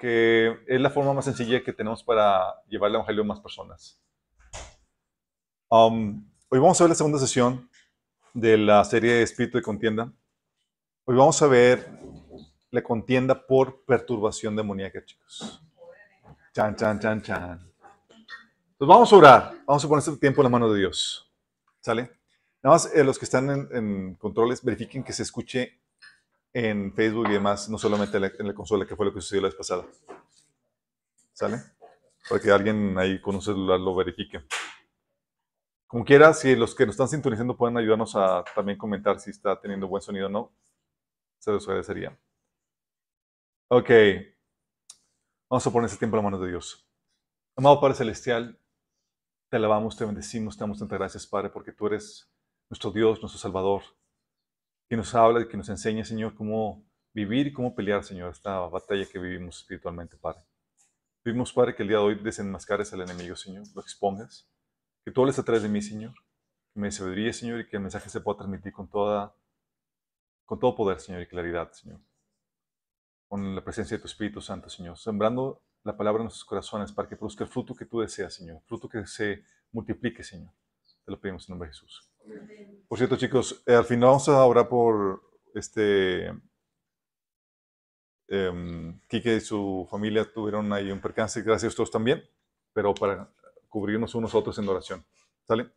porque es la forma más sencilla que tenemos para llevar el Evangelio a más personas. Um, hoy vamos a ver la segunda sesión de la serie Espíritu de Contienda. Hoy vamos a ver la contienda por perturbación demoníaca, chicos. Chan, chan, chan, chan. Entonces vamos a orar. Vamos a poner este tiempo en la mano de Dios. ¿Sale? Nada más eh, los que están en, controles, verifiquen que se escuche en Facebook y demás, no solamente en la, consola, que fue lo que sucedió la vez pasada. ¿Sale? Para que alguien ahí con un celular lo verifique. Como quiera, si los que nos están sintonizando pueden ayudarnos a también comentar si está teniendo buen sonido o no, se los agradecería. Ok. Vamos a poner ese tiempo en la mano de Dios. Amado Padre Celestial, te alabamos, te bendecimos, te damos tantas gracias, Padre, porque tú eres nuestro Dios, nuestro Salvador, que nos habla que nos enseña, Señor, cómo vivir y cómo pelear, Señor, esta batalla que vivimos espiritualmente, Padre. Vivimos, Padre, que el día de hoy desenmascares al enemigo, Señor, lo expongas que tú hables a través de mí, Señor. Que me sabiduría, Señor, y que el mensaje se pueda transmitir con, toda, con todo poder, Señor, y claridad, Señor. Con la presencia de tu Espíritu Santo, Señor. Sembrando la palabra en nuestros corazones para que produzca el fruto que tú deseas, Señor. Fruto que se multiplique, Señor. Te lo pedimos en nombre de Jesús. Por cierto, chicos, eh, al final vamos a orar por este. Eh, y su familia tuvieron ahí un percance, gracias a todos también, pero para cubrirnos unos otros en oración. ¿Sale?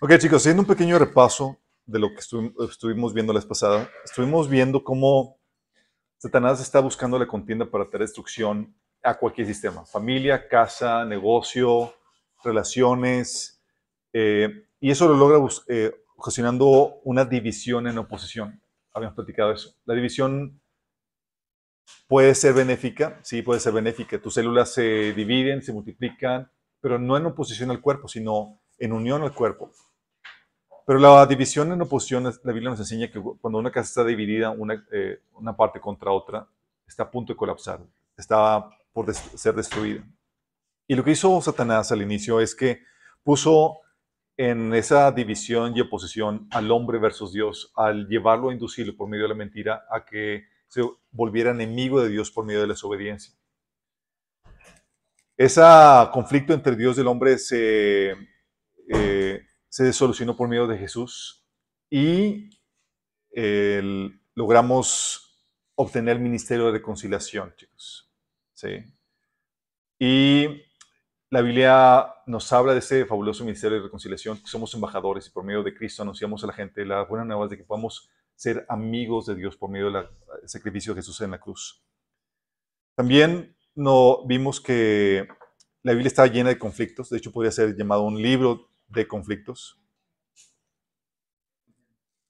Ok, chicos, haciendo un pequeño repaso de lo que estuvimos viendo la vez pasada, estuvimos viendo cómo Satanás está buscando la contienda para traer destrucción a cualquier sistema, familia, casa, negocio, relaciones, eh, y eso lo logra eh, ocasionando una división en oposición. Habíamos platicado eso. La división Puede ser benéfica, sí, puede ser benéfica. Tus células se dividen, se multiplican, pero no en oposición al cuerpo, sino en unión al cuerpo. Pero la división en oposición, la Biblia nos enseña que cuando una casa está dividida, una, eh, una parte contra otra, está a punto de colapsar, está por ser destruida. Y lo que hizo Satanás al inicio es que puso en esa división y oposición al hombre versus Dios, al llevarlo a inducirlo por medio de la mentira a que se volviera enemigo de Dios por medio de la desobediencia. Ese conflicto entre Dios y el hombre se, eh, se solucionó por medio de Jesús y logramos obtener el ministerio de reconciliación, chicos. ¿Sí? Y la Biblia nos habla de ese fabuloso ministerio de reconciliación, somos embajadores y por medio de Cristo anunciamos a la gente la buena nueva de que podamos ser amigos de Dios por medio del sacrificio de Jesús en la cruz. También no, vimos que la Biblia está llena de conflictos, de hecho podría ser llamado un libro de conflictos.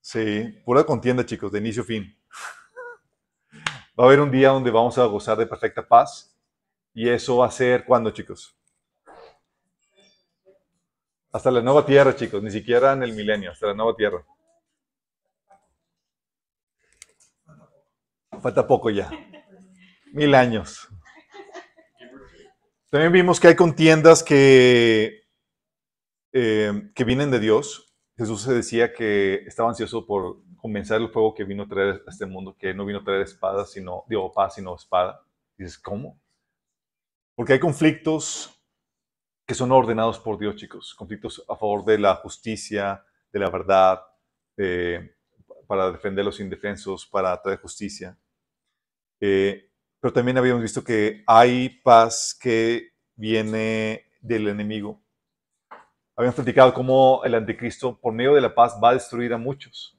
Sí, pura contienda, chicos, de inicio a fin. Va a haber un día donde vamos a gozar de perfecta paz y eso va a ser cuando, chicos? Hasta la nueva tierra, chicos, ni siquiera en el milenio, hasta la nueva tierra. Falta poco ya. Mil años. También vimos que hay contiendas que, eh, que vienen de Dios. Jesús se decía que estaba ansioso por comenzar el fuego que vino a traer a este mundo, que no vino a traer espada, sino, digo, paz, sino espada. Y dices, ¿cómo? Porque hay conflictos que son ordenados por Dios, chicos. Conflictos a favor de la justicia, de la verdad, para defender los indefensos, para traer justicia. Eh, pero también habíamos visto que hay paz que viene del enemigo. Habíamos platicado cómo el anticristo, por medio de la paz, va a destruir a muchos.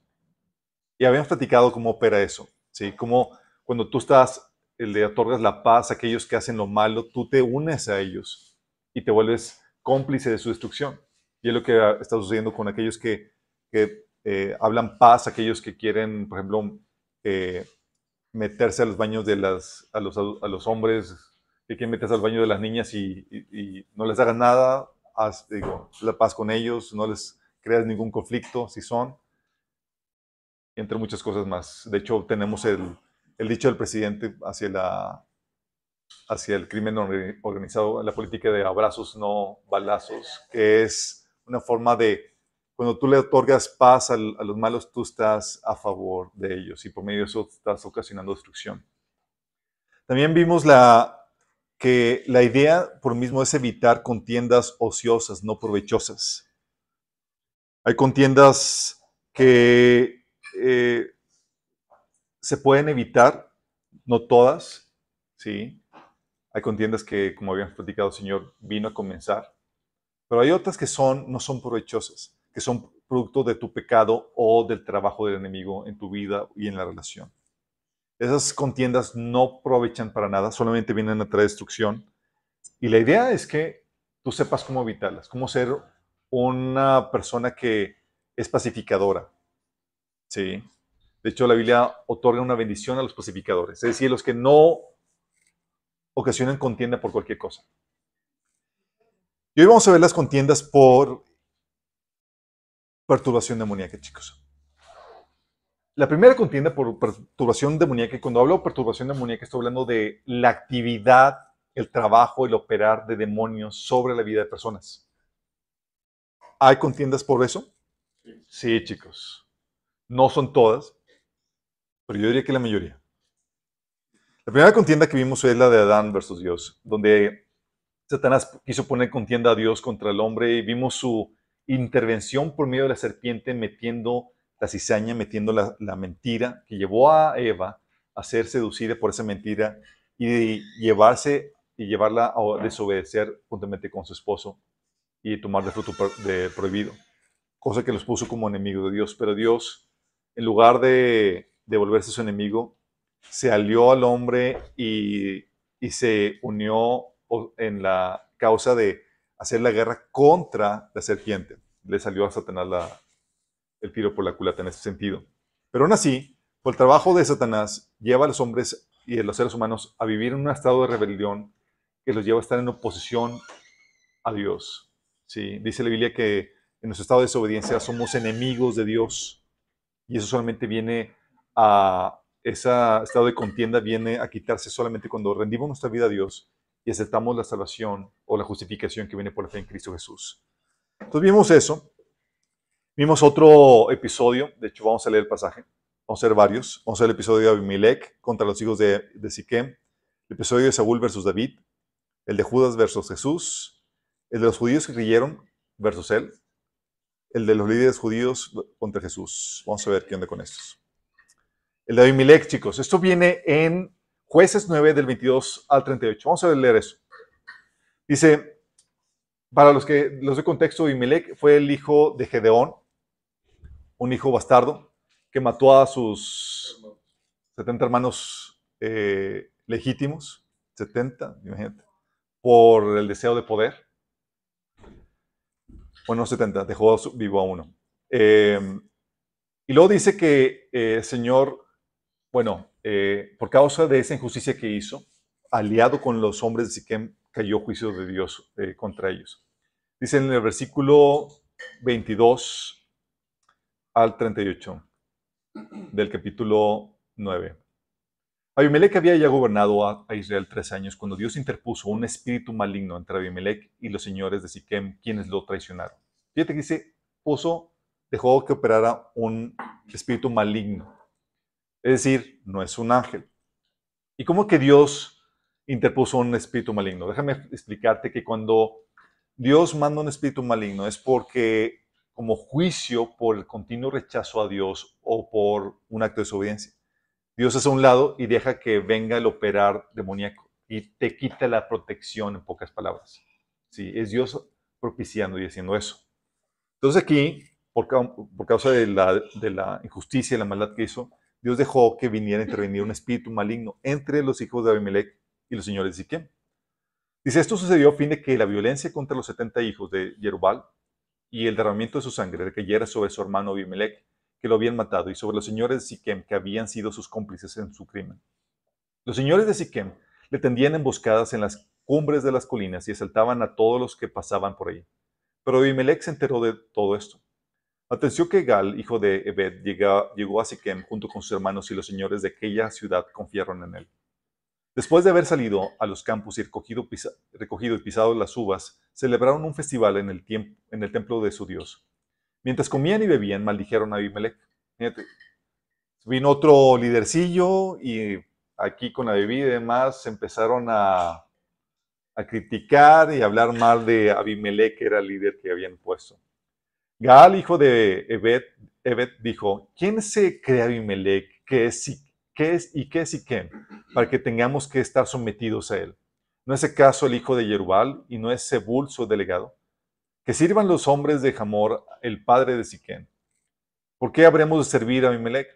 Y habíamos platicado cómo opera eso. ¿sí? Cómo cuando tú estás, le otorgas la paz a aquellos que hacen lo malo, tú te unes a ellos y te vuelves cómplice de su destrucción. Y es lo que está sucediendo con aquellos que, que eh, hablan paz, aquellos que quieren, por ejemplo, eh, meterse a los baños de las, a los, a los hombres, que quieren meterse al baño de las niñas y, no les hagas nada, haz digo, la paz con ellos, no les creas ningún conflicto, si son, entre muchas cosas más. De hecho, tenemos el, el dicho del presidente hacia, la, hacia el crimen organizado, la política de abrazos, no balazos, que es una forma de cuando tú le otorgas paz a los malos, tú estás a favor de ellos y por medio de eso estás ocasionando destrucción. También vimos la, que la idea por mismo es evitar contiendas ociosas, no provechosas. Hay contiendas que eh, se pueden evitar, no todas, ¿sí? Hay contiendas que, como habíamos platicado, el Señor vino a comenzar, pero hay otras que son, no son provechosas, que son producto de tu pecado o del trabajo del enemigo en tu vida y en la relación. Esas contiendas no aprovechan para nada, solamente vienen a traer destrucción. Y la idea es que tú sepas cómo evitarlas, cómo ser una persona que es pacificadora. Sí. De hecho, la Biblia otorga una bendición a los pacificadores, es decir, los que no ocasionan contienda por cualquier cosa. Y hoy vamos a ver las contiendas por perturbación demoníaca, chicos. La primera contienda por perturbación demoníaca, y cuando hablo de perturbación demoníaca, estoy hablando de la actividad, el trabajo, el operar de demonios sobre la vida de personas. ¿Hay contiendas por eso? Sí, chicos. No son todas, pero yo diría que la mayoría. La primera contienda que vimos es la de Adán versus Dios, donde Satanás quiso poner contienda a Dios contra el hombre y vimos su intervención por medio de la serpiente metiendo la cizaña, metiendo la, mentira que llevó a Eva a ser seducida por esa mentira y llevarse y llevarla a desobedecer juntamente con su esposo y tomar de fruto de prohibido, cosa que los puso como enemigos de Dios. Pero Dios, en lugar de, de volverse su enemigo, se alió al hombre y, y se unió en la causa de hacer la guerra contra la serpiente. Le salió a Satanás el tiro por la culata en ese sentido. Pero aún así, por el trabajo de Satanás, lleva a los hombres y a los seres humanos a vivir en un estado de rebelión que los lleva a estar en oposición a Dios. ¿sí? Dice la Biblia que en nuestro estado de desobediencia somos enemigos de Dios y eso solamente viene a, ese estado de contienda viene a quitarse solamente cuando rendimos nuestra vida a Dios y aceptamos la salvación o la justificación que viene por la fe en Cristo Jesús. Entonces vimos eso. Vimos otro episodio, de hecho vamos a leer el pasaje, vamos a ver varios. Vamos a ver el episodio de Abimelech contra los hijos de, de Siquem, el episodio de Saúl versus David, el de Judas versus Jesús, el de los judíos que creyeron versus él, el de los líderes judíos contra Jesús. Vamos a ver qué onda con estos. El de Abimelech, chicos, esto viene en Jueces 9 del 22 al 38. Vamos a leer eso. Dice, para los que los de contexto, Abimelech fue el hijo de Gedeón, un hijo bastardo que mató a sus 70 hermanos eh, legítimos, 70, imagínate, por el deseo de poder. Bueno, 70, dejó vivo a uno. Eh, y luego dice que el eh, Señor, bueno, por causa de esa injusticia que hizo, aliado con los hombres de Siquem, cayó juicio de Dios contra ellos. Dice en el versículo 22 al 38 del capítulo 9. Abimelech había ya gobernado a, Israel tres años cuando Dios interpuso un espíritu maligno entre Abimelech y los señores de Siquem, quienes lo traicionaron. Fíjate que dice, puso, dejó que operara un espíritu maligno. Es decir, no es un ángel. ¿Y cómo que Dios interpuso un espíritu maligno? Déjame explicarte que cuando Dios manda un espíritu maligno es porque como juicio por el continuo rechazo a Dios o por un acto de desobediencia. Dios es a un lado y deja que venga el operar demoníaco y te quita la protección, en pocas palabras. Sí, es Dios propiciando y haciendo eso. Entonces aquí, por, causa de la, de la injusticia y la maldad que hizo, Dios dejó que viniera a intervenir un espíritu maligno entre los hijos de Abimelech y los señores de Siquem. Dice, esto sucedió a fin de que la violencia contra los 70 hijos de Jerubal y el derramamiento de su sangre cayera sobre su hermano Abimelech, que lo habían matado, y sobre los señores de Siquem, que habían sido sus cómplices en su crimen. Los señores de Siquem le tendían emboscadas en las cumbres de las colinas y asaltaban a todos los que pasaban por ahí. Pero Abimelech se enteró de todo esto. Atención que Gal, hijo de Ebed, llegó a Siquem junto con sus hermanos y los señores de aquella ciudad confiaron en él. Después de haber salido a los campos y recogido, y pisado las uvas, celebraron un festival en el, templo de su Dios. Mientras comían y bebían, maldijeron a Abimelech. Fíjate, vino otro lidercillo y aquí con la bebida y demás, empezaron a, a criticar y hablar mal de Abimelech, que era el líder que habían puesto. Gaal, hijo de Ebed, dijo, ¿quién se cree Abimelech? ¿Qué es, qué es y qué es Siquem? Para que tengamos que estar sometidos a él. ¿No es acaso el hijo de Jerubal y no es Sebul su delegado? Que sirvan los hombres de Hamor, el padre de Siquem. ¿Por qué habremos de servir a Abimelech?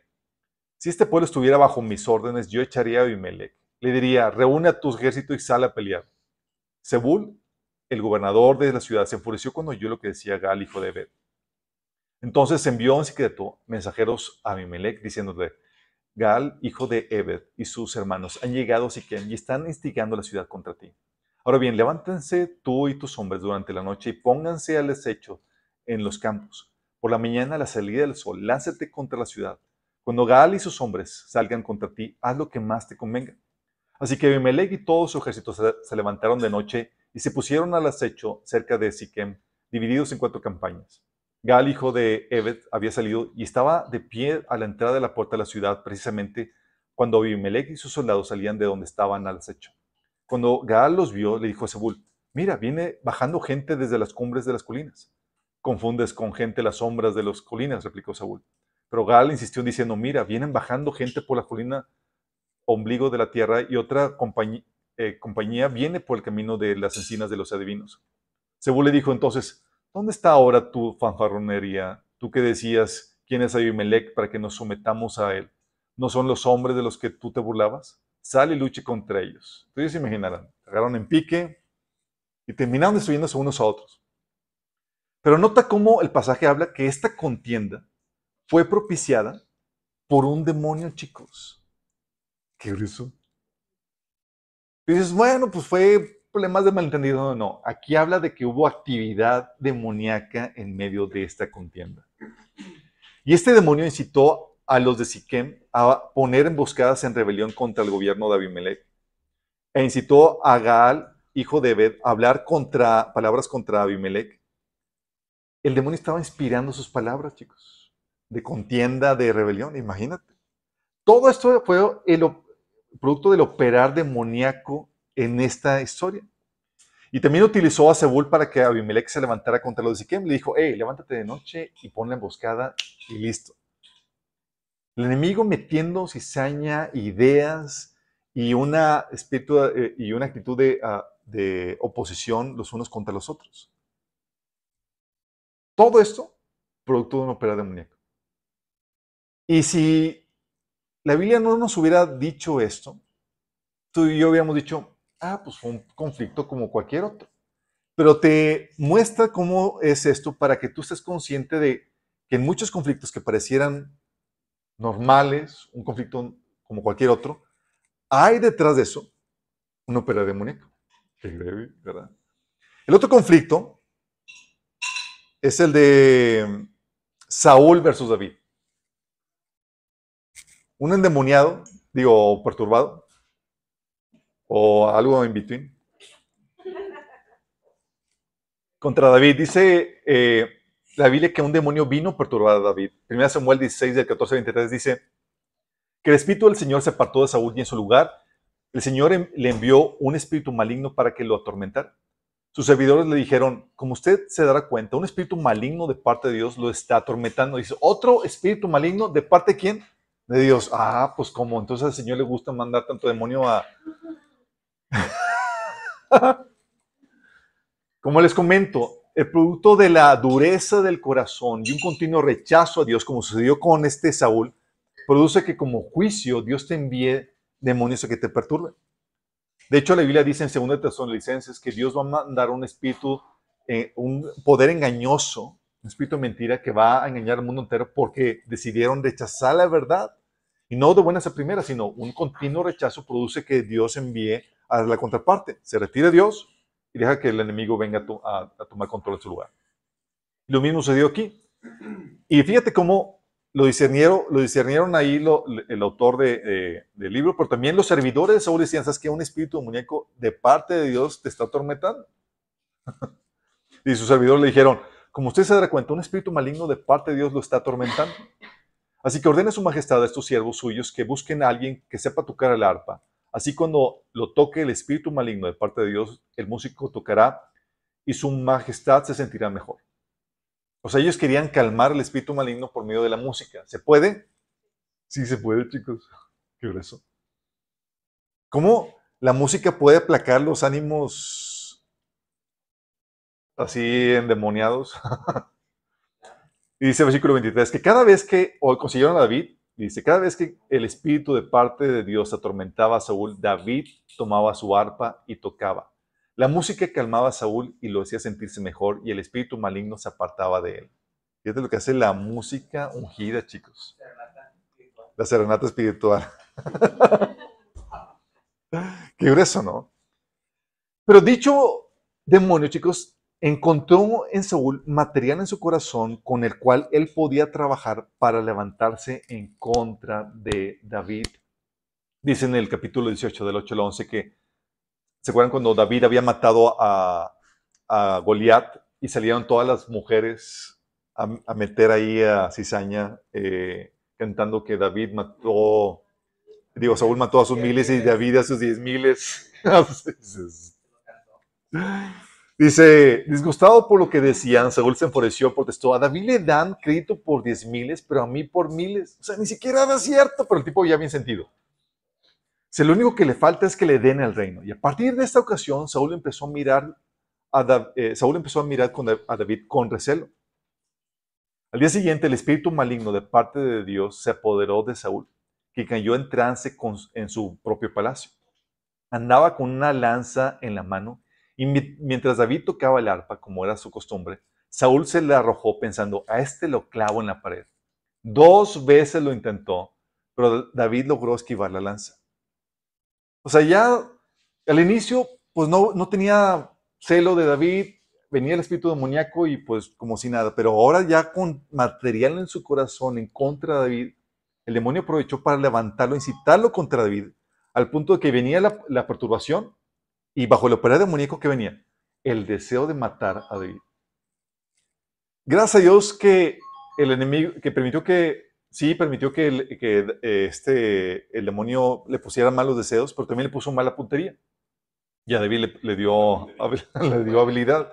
Si este pueblo estuviera bajo mis órdenes, yo echaría a Abimelech. Le diría, reúne a tu ejército y sal a pelear. Sebul, el gobernador de la ciudad, se enfureció cuando oyó lo que decía Gal, hijo de Ebed. Entonces envió en secreto mensajeros a Abimelech diciéndole, Gal, hijo de Ebed, y sus hermanos han llegado a Siquem y están instigando la ciudad contra ti. Ahora bien, levántense tú y tus hombres durante la noche y pónganse al desecho en los campos. Por la mañana, a la salida del sol, lánzate contra la ciudad. Cuando Gal y sus hombres salgan contra ti, haz lo que más te convenga. Así que Abimelech y todo su ejército se, levantaron de noche y se pusieron al acecho cerca de Siquem, divididos en cuatro campañas. Gal, hijo de Ebed, había salido y estaba de pie a la entrada de la puerta de la ciudad, precisamente cuando Abimelech y sus soldados salían de donde estaban al acecho. Cuando Gaal los vio, le dijo a Zebul, mira, viene bajando gente desde las cumbres de las colinas. Confundes con gente las sombras de las colinas, replicó Saúl. Pero Gaal insistió diciendo, mira, vienen bajando gente por la colina ombligo de la tierra y otra eh, compañía, viene por el camino de las encinas de los adivinos. Sebú le dijo entonces, ¿dónde está ahora tu fanfarronería? Tú que decías, ¿quién es Abimelech para que nos sometamos a él? ¿No son los hombres de los que tú te burlabas? Sal y luche contra ellos. Ustedes se imaginarán, agarraron en pique y terminaron destruyéndose unos a otros. Pero nota cómo el pasaje habla que esta contienda fue propiciada por un demonio, chicos. Qué grueso. Dices, bueno, pues fue problemas de malentendido. No, no, aquí habla de que hubo actividad demoníaca en medio de esta contienda. Y este demonio incitó a los de Siquem a poner emboscadas en rebelión contra el gobierno de Abimelech. E incitó a Gaal, hijo de Ebed, a hablar contra, palabras contra Abimelech. El demonio estaba inspirando sus palabras, chicos, de contienda, de rebelión, imagínate. Todo esto fue el, producto del operar demoníaco en esta historia. Y también utilizó a Zebul para que Abimelech se levantara contra los de Siquem. Le dijo, hey, levántate de noche y pon la emboscada y listo. El enemigo metiendo cizaña, ideas y una, espíritu, eh, y una actitud de, ah, de oposición los unos contra los otros. Todo esto producto de un operar demoníaco. Y si la Biblia no nos hubiera dicho esto, tú y yo hubiéramos dicho, ah, pues fue un conflicto como cualquier otro. Pero te muestra cómo es esto para que tú estés consciente de que en muchos conflictos que parecieran normales, un conflicto como cualquier otro, hay detrás de eso un opera demoníaco. ¿verdad? El otro conflicto es el de Saúl versus David un endemoniado, digo, perturbado, o algo en between. Contra David, dice eh, la Biblia que un demonio vino perturbar a David. Primera Samuel 16, del 14 al 23 dice que el espíritu del Señor se apartó de Saúl y en su lugar el Señor le envió un espíritu maligno para que lo atormentara. Sus servidores le dijeron, como usted se dará cuenta, un espíritu maligno de parte de Dios lo está atormentando. Dice, ¿otro espíritu maligno de parte de quién? de Dios. Ah, pues como entonces al Señor le gusta mandar tanto demonio a... como les comento, el producto de la dureza del corazón y un continuo rechazo a Dios, como sucedió con este Saúl, produce que como juicio Dios te envíe demonios a que te perturben. De hecho, la Biblia dice en 2 Tesalonicenses que Dios va a mandar un espíritu, eh, un poder engañoso, un espíritu de mentira que va a engañar al mundo entero porque decidieron rechazar la verdad. Y no de buenas a primeras, sino un continuo rechazo produce que Dios envíe a la contraparte. Se retire Dios y deja que el enemigo venga a, tomar control de su lugar. Lo mismo sucedió aquí. Y fíjate cómo lo discernieron, lo discernieron ahí el autor del libro, pero también los servidores de Saúl decían, ¿sabes que Un espíritu demoníaco de parte de Dios te está atormentando. y sus servidores le dijeron, como usted se da cuenta, un espíritu maligno de parte de Dios lo está atormentando. Así que ordene su majestad a estos siervos suyos que busquen a alguien que sepa tocar el arpa. Así cuando lo toque el espíritu maligno de parte de Dios, el músico tocará y su majestad se sentirá mejor. O sea, ellos querían calmar el espíritu maligno por medio de la música. ¿Se puede? Sí, se puede, chicos. Qué grueso. ¿Cómo la música puede aplacar los ánimos así endemoniados? y dice el versículo 23 que cada vez que consiguieron a David, dice, cada vez que el espíritu de parte de Dios atormentaba a Saúl, David tomaba su arpa y tocaba. La música calmaba a Saúl y lo hacía sentirse mejor y el espíritu maligno se apartaba de él. Fíjate lo que hace la música ungida, chicos. La serenata espiritual. Qué grueso, ¿no? Pero dicho demonio, chicos, encontró en Saúl material en su corazón con el cual él podía trabajar para levantarse en contra de David. Dice en el capítulo 18 del 8 al 11 que ¿Se acuerdan cuando David había matado a, a Goliat y salieron todas las mujeres a, meter ahí a cizaña eh, cantando que David mató, digo, Saúl mató a sus miles y David a sus diez miles? Dice, disgustado por lo que decían, Saúl se enfureció, protestó. A David le dan crédito por diez miles, pero a mí por miles. O sea, ni siquiera era cierto, pero el tipo ya bien sentido. Si lo único que le falta es que le den el reino. Y a partir de esta ocasión, Saúl empezó a mirar a, eh, Saúl empezó a mirar a David con recelo. Al día siguiente, el espíritu maligno de parte de Dios se apoderó de Saúl, que cayó en trance en su propio palacio. Andaba con una lanza en la mano y mientras David tocaba el arpa, como era su costumbre, Saúl se le arrojó pensando, a este lo clavo en la pared. Dos veces lo intentó, pero David logró esquivar la lanza. O sea, ya al inicio, pues no, no tenía celo de David, venía el espíritu demoníaco y pues como si nada, pero ahora ya con material en su corazón en contra de David, el demonio aprovechó para levantarlo, incitarlo contra David, al punto de que venía la, perturbación y bajo el operador demoníaco que venía, el deseo de matar a David. Gracias a Dios que el enemigo, que permitió que sí permitió que, el, eh, este, el demonio le pusiera malos deseos, pero también le puso mala puntería. Y a David le, dio, le dio habilidad.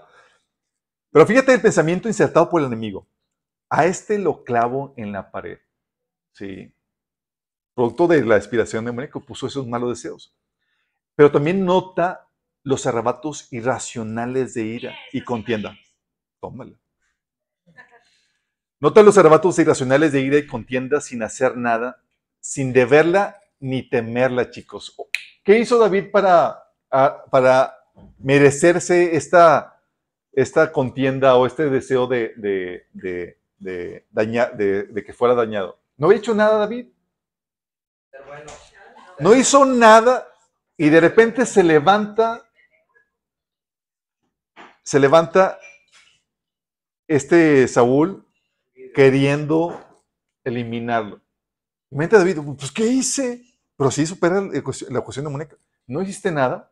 Pero fíjate el pensamiento insertado por el enemigo. A este lo clavo en la pared. Sí. Producto de la inspiración demoníaca puso esos malos deseos. Pero también nota los arrebatos irracionales de ira y contienda. Tómala. Nota los arrebatos irracionales de ira y contienda sin hacer nada, sin deberla ni temerla, chicos. ¿Qué hizo David para, para merecerse esta, esta contienda o este deseo de, de, de, de, que fuera dañado? ¿No había hecho nada David? No hizo nada y de repente se levanta, se levanta este Saúl queriendo eliminarlo. Mente David, pues ¿qué hice? Pero sí supera la cuestión de Mónica. No hiciste nada,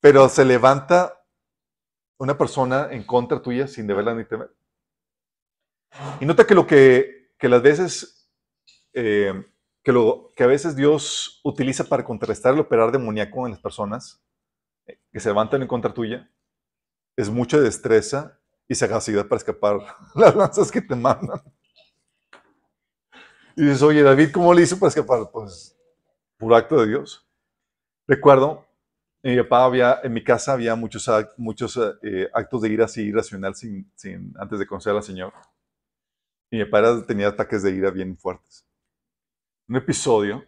pero se levanta una persona en contra tuya sin deberla ni temer. Y nota que lo que, que eh, lo, que a veces Dios utiliza para contrarrestar el operar demoníaco en las personas que se levantan en contra tuya, es mucha destreza y sagacidad para escapar las lanzas que te mandan. Y dices, oye, David, ¿cómo le hizo para escapar? Pues, puro acto de Dios. Recuerdo, en mi papá había, en mi casa había muchos, muchos eh, actos de ira así irracional sin, sin, antes de conocer al Señor. Y mi papá tenía ataques de ira bien fuertes. Un episodio,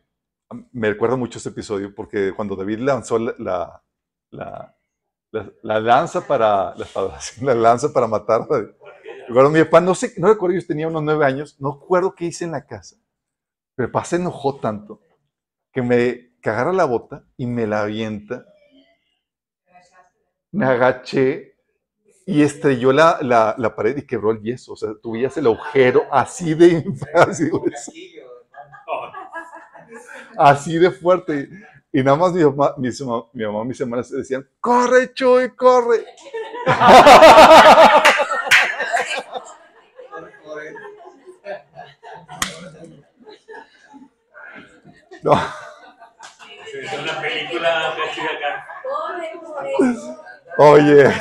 me recuerdo mucho este episodio porque cuando David lanzó la, la la, lanza para la, lanza para matar. Recuerdo mi papá, no sé, no recuerdo, yo tenía unos nueve años, no recuerdo qué hice en la casa. Pero mi papá se enojó tanto que me cagara la bota y me la avienta. Me agaché y estrelló la, la, pared y quebró el yeso. O sea, tuvías el agujero así de, así, así de fuerte. Y nada más mi mamá, mi, mi mamá, mis hermanas decían, corre, Chuy, corre. no. Es una película acá. Oye.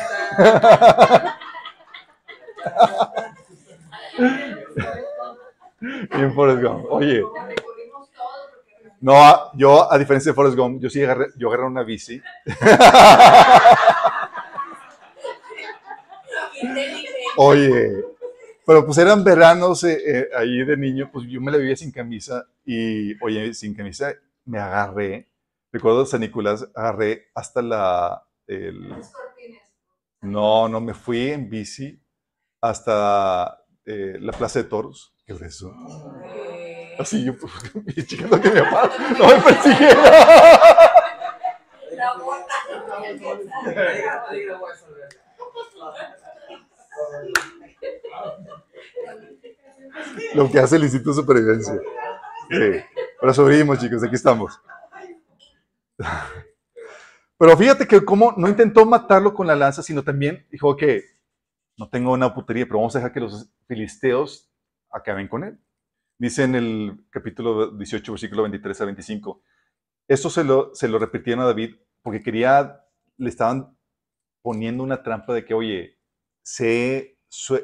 Oye. No, yo, a diferencia de Forrest Gump, yo sí agarré, yo agarré una bici. Oye, pero pues eran veranos eh, eh, ahí de niño, pues yo me la vivía sin camisa y, oye, sin camisa me agarré, recuerdo San Nicolás, agarré hasta la, el, no, no, me fui en bici hasta eh, la Plaza de Toros. ¿Qué es eso? Así yo, chingando que mi papá no me persiguiera. Lo que hace el Instituto de Supervivencia. Sí. Pero sobrevivimos, chicos, aquí estamos. Pero fíjate que como no intentó matarlo con la lanza, sino también dijo que no tengo una putería, pero vamos a dejar que los filisteos acaben con él. Dice en el capítulo 18, versículo 23 a 25. Esto se lo, se lo repitieron a David porque quería, le estaban poniendo una trampa de que, oye, sé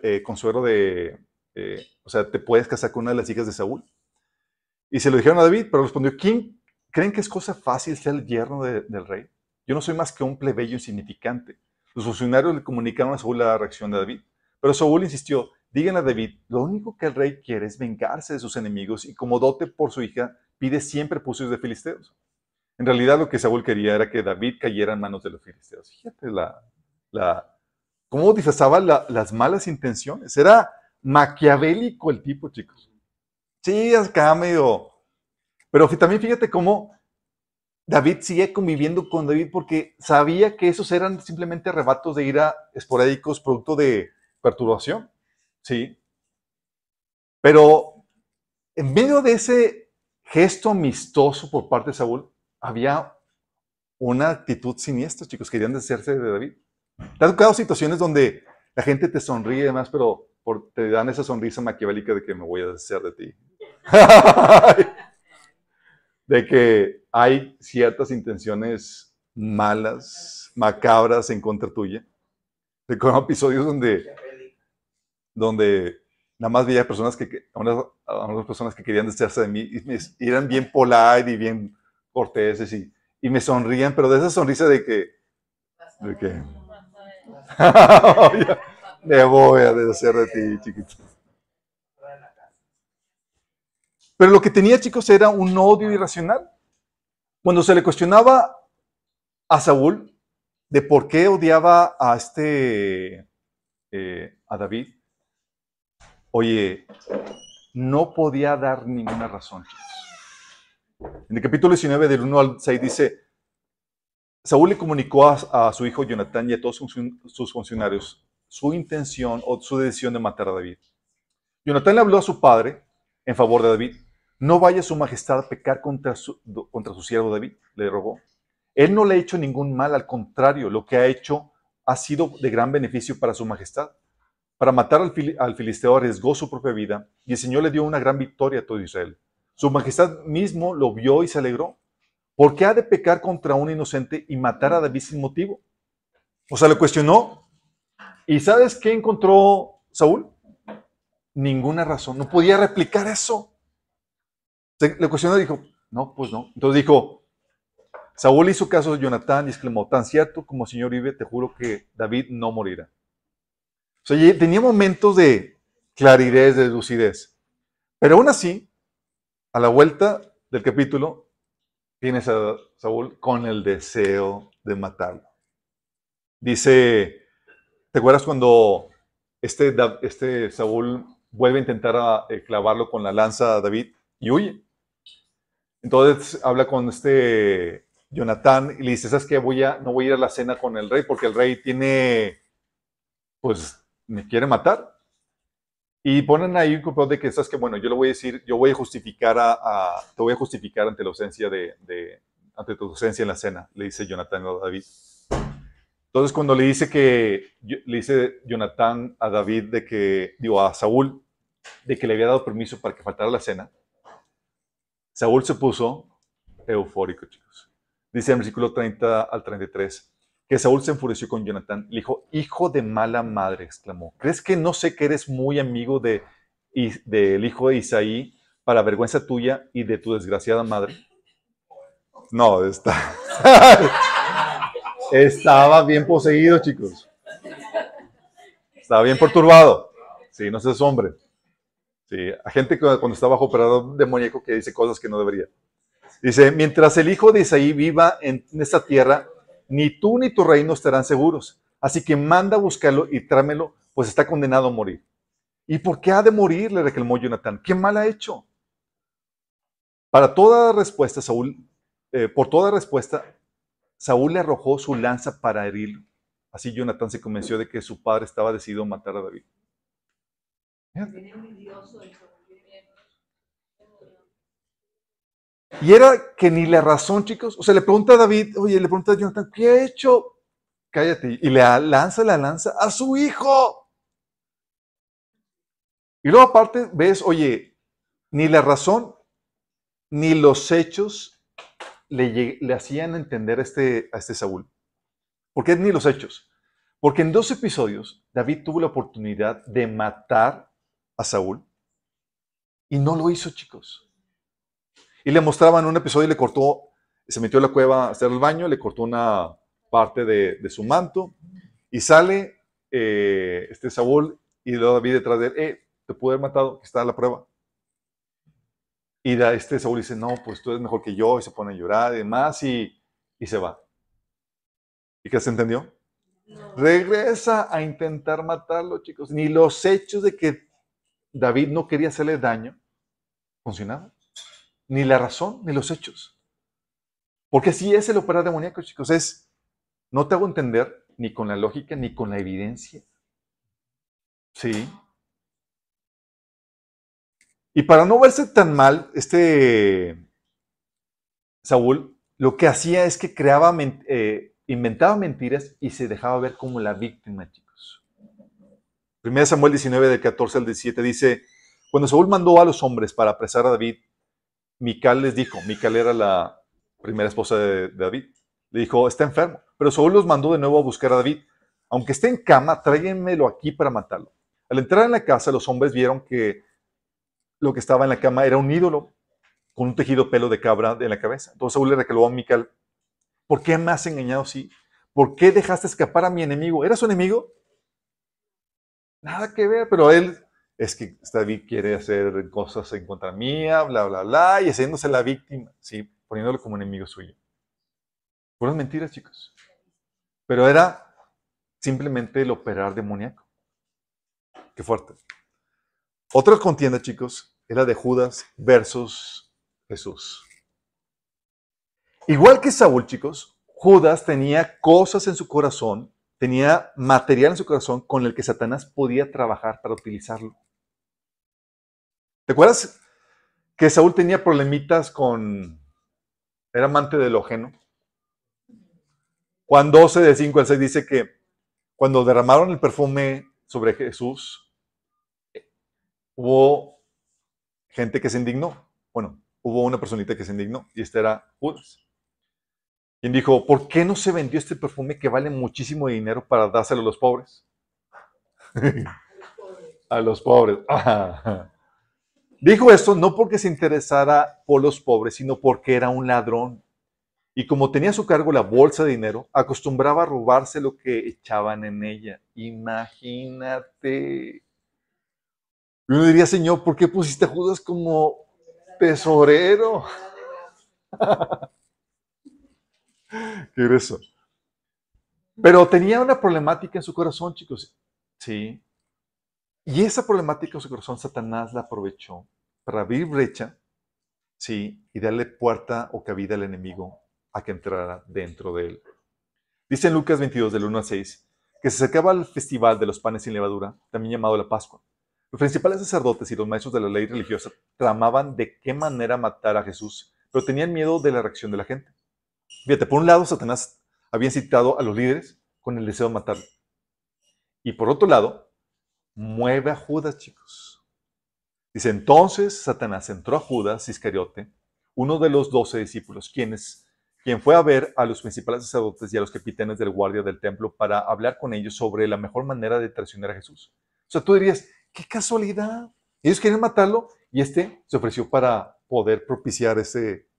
eh, consuelo de, eh, o sea, te puedes casar con una de las hijas de Saúl. Y se lo dijeron a David, pero respondió, ¿quién creen que es cosa fácil ser el yerno de- del rey? Yo no soy más que un plebeyo insignificante. Los funcionarios le comunicaron a Saúl la reacción de David, pero Saúl insistió, díganle a David, lo único que el rey quiere es vengarse de sus enemigos y como dote por su hija, pide siempre puestos de filisteos. En realidad lo que Saúl quería era que David cayera en manos de los filisteos. Fíjate la, la, cómo disfrazaba la- las malas intenciones. Era maquiavélico el tipo, chicos. Sí, acá medio... Pero también fíjate cómo David sigue conviviendo con David porque sabía que esos eran simplemente arrebatos de ira esporádicos producto de perturbación. Sí. Pero en medio de ese gesto amistoso por parte de Saúl, había una actitud siniestra, chicos, querían deshacerse de David. ¿Te ha tocado situaciones donde la gente te sonríe y demás, pero te dan esa sonrisa maquiavélica de que me voy a deshacer de ti? de que hay ciertas intenciones malas, macabras en contra tuya. Recuerdo episodios donde, donde nada más veía personas que, a personas que querían deshacerse de mí y, eran bien polite y bien corteses y, me sonrían, pero de esa sonrisa de que, de que me voy a deshacer de ti, chiquito. Pero lo que tenía, chicos, era un odio irracional. Cuando se le cuestionaba a Saúl de por qué odiaba a este, eh, a David, oye, no podía dar ninguna razón. En el capítulo 19, del 1 al 6, dice, Saúl le comunicó a, su hijo Jonatán y a todos sus, sus funcionarios su intención o su decisión de matar a David. Jonatán le habló a su padre en favor de David. No vaya su majestad a pecar contra su, contra su siervo David, le rogó. Él no le ha hecho ningún mal, al contrario, lo que ha hecho ha sido de gran beneficio para su majestad. Para matar al, fili- al filisteo arriesgó su propia vida y el Señor le dio una gran victoria a todo Israel. Su majestad mismo lo vio y se alegró. ¿Por qué ha de pecar contra un inocente y matar a David sin motivo? O sea, le cuestionó. ¿Y sabes qué encontró Saúl? Ninguna razón. No podía replicar eso. Le cuestionó y dijo, no, pues no. Entonces dijo, Saúl hizo caso de Jonatán y exclamó, tan cierto como el Señor vive, te juro que David no morirá. O tenía momentos de claridad, de lucidez. Pero aún así, a la vuelta del capítulo, tienes a Saúl con el deseo de matarlo. Dice, ¿te acuerdas cuando este, este Saúl vuelve a intentar a, eh, clavarlo con la lanza a David y huye? Entonces habla con este Jonatán y le dice, ¿sabes qué? Voy a, no voy a ir a la cena con el rey porque el rey tiene, pues, me quiere matar. Y ponen ahí un complot de que, ¿sabes qué? Bueno, yo le voy a decir, yo voy a justificar a, te voy a justificar ante la ausencia de, ante tu ausencia en la cena, le dice Jonatán a David. Entonces cuando le dice que, le dice Jonatán a David de que, digo, a Saúl, de que le había dado permiso para que faltara la cena, Saúl se puso eufórico, chicos. Dice en el versículo 30 al 33 que Saúl se enfureció con Jonathan. Le dijo, hijo de mala madre, exclamó. ¿Crees que no sé que eres muy amigo de, del hijo de Isaí para vergüenza tuya y de tu desgraciada madre? No, está. Estaba bien poseído, chicos. Estaba bien perturbado. Sí, no seas hombre. Sí, a gente cuando está bajo operador demoníaco que dice cosas que no debería. Dice, mientras el hijo de Isaí viva en esta tierra, ni tú ni tu reino estarán seguros. Así que manda a buscarlo y trámelo, pues está condenado a morir. ¿Y por qué ha de morir? le reclamó Jonathan. ¿Qué mal ha hecho? Para toda respuesta, Saúl, eh, por toda respuesta, Saúl le arrojó su lanza para herirlo. Así Jonathan se convenció de que su padre estaba decidido a matar a David. Y era que ni la razón, chicos. O sea, le pregunta a David, oye, le pregunta a Jonathan, ¿qué ha hecho? Cállate. Y le lanza la lanza a su hijo. Y luego aparte ves, oye, ni la razón ni los hechos le, hacían entender a este, a este Saúl. ¿Por qué ni los hechos? Porque en dos episodios David tuvo la oportunidad de matar a Saúl y no lo hizo, chicos. Y le mostraban un episodio y le cortó, se metió a la cueva a hacer el baño, le cortó una parte de, su manto y sale eh, este Saúl y luego David detrás de él, eh, te pude haber matado, aquí está la prueba. Y da, este Saúl dice, no, pues tú eres mejor que yo, y se pone a llorar y demás, y, y se va. ¿Y qué se entendió? Regresa a intentar matarlo, chicos. Ni los hechos de que David no quería hacerle daño funcionaban ni la razón, ni los hechos. Porque así es el operar demoníaco, chicos. Es, no te hago entender ni con la lógica ni con la evidencia. Sí. Y para no verse tan mal, este Saúl lo que hacía es que creaba, eh, inventaba mentiras y se dejaba ver como la víctima, chicos. 1 Samuel 19, del 14 al 17 dice, cuando Saúl mandó a los hombres para apresar a David, Mical les dijo, Mical era la primera esposa de, David, le dijo, está enfermo, pero Saúl los mandó de nuevo a buscar a David. Aunque esté en cama, tráiganmelo aquí para matarlo. Al entrar en la casa, los hombres vieron que lo que estaba en la cama era un ídolo con un tejido pelo de cabra en la cabeza. Entonces Saúl le reclamó a Mical, ¿por qué me has engañado así? ¿Por qué dejaste escapar a mi enemigo? ¿Era su enemigo? Nada que ver, pero él es que David quiere hacer cosas en contra mía, bla, bla, bla, y haciéndose la víctima, ¿sí? poniéndolo como enemigo suyo. Fueron mentiras, chicos. Pero era simplemente el operar demoníaco. Qué fuerte. Otra contienda, chicos, era de Judas versus Jesús. Igual que Saúl, chicos, Judas tenía cosas en su corazón, tenía material en su corazón con el que Satanás podía trabajar para utilizarlo. ¿Te acuerdas que Saúl tenía problemitas con... Era amante del ojeno? Juan 12, de 5 al 6 dice que cuando derramaron el perfume sobre Jesús, hubo gente que se indignó. Bueno, hubo una personita que se indignó y este era Judas. Quien dijo, ¿por qué no se vendió este perfume que vale muchísimo dinero para dárselo a los pobres? a los pobres. Dijo esto no porque se interesara por los pobres, sino porque era un ladrón. Y como tenía a su cargo la bolsa de dinero, acostumbraba a robarse lo que echaban en ella. Imagínate. Uno diría, Señor, ¿por qué pusiste a Judas como tesorero? qué eso. Pero tenía una problemática en su corazón, chicos. Sí. Y esa problemática en su corazón, Satanás la aprovechó para abrir brecha, sí, y darle puerta o cabida al enemigo a que entrara dentro de él. Dice en Lucas 22, del 1 al 6, que se acercaba al festival de los panes sin levadura, también llamado la Pascua. Los principales sacerdotes y los maestros de la ley religiosa tramaban de qué manera matar a Jesús, pero tenían miedo de la reacción de la gente. Fíjate, por un lado, Satanás había incitado a los líderes con el deseo de matarlo. Y por otro lado, mueve a Judas, chicos. Dice, entonces Satanás entró a Judas Iscariote, uno de los doce discípulos, quienes, quien fue a ver a los principales sacerdotes y a los capitanes del guardia del templo para hablar con ellos sobre la mejor manera de traicionar a Jesús. O sea, tú dirías, qué casualidad. Ellos quieren matarlo y este se ofreció para poder propiciar ese,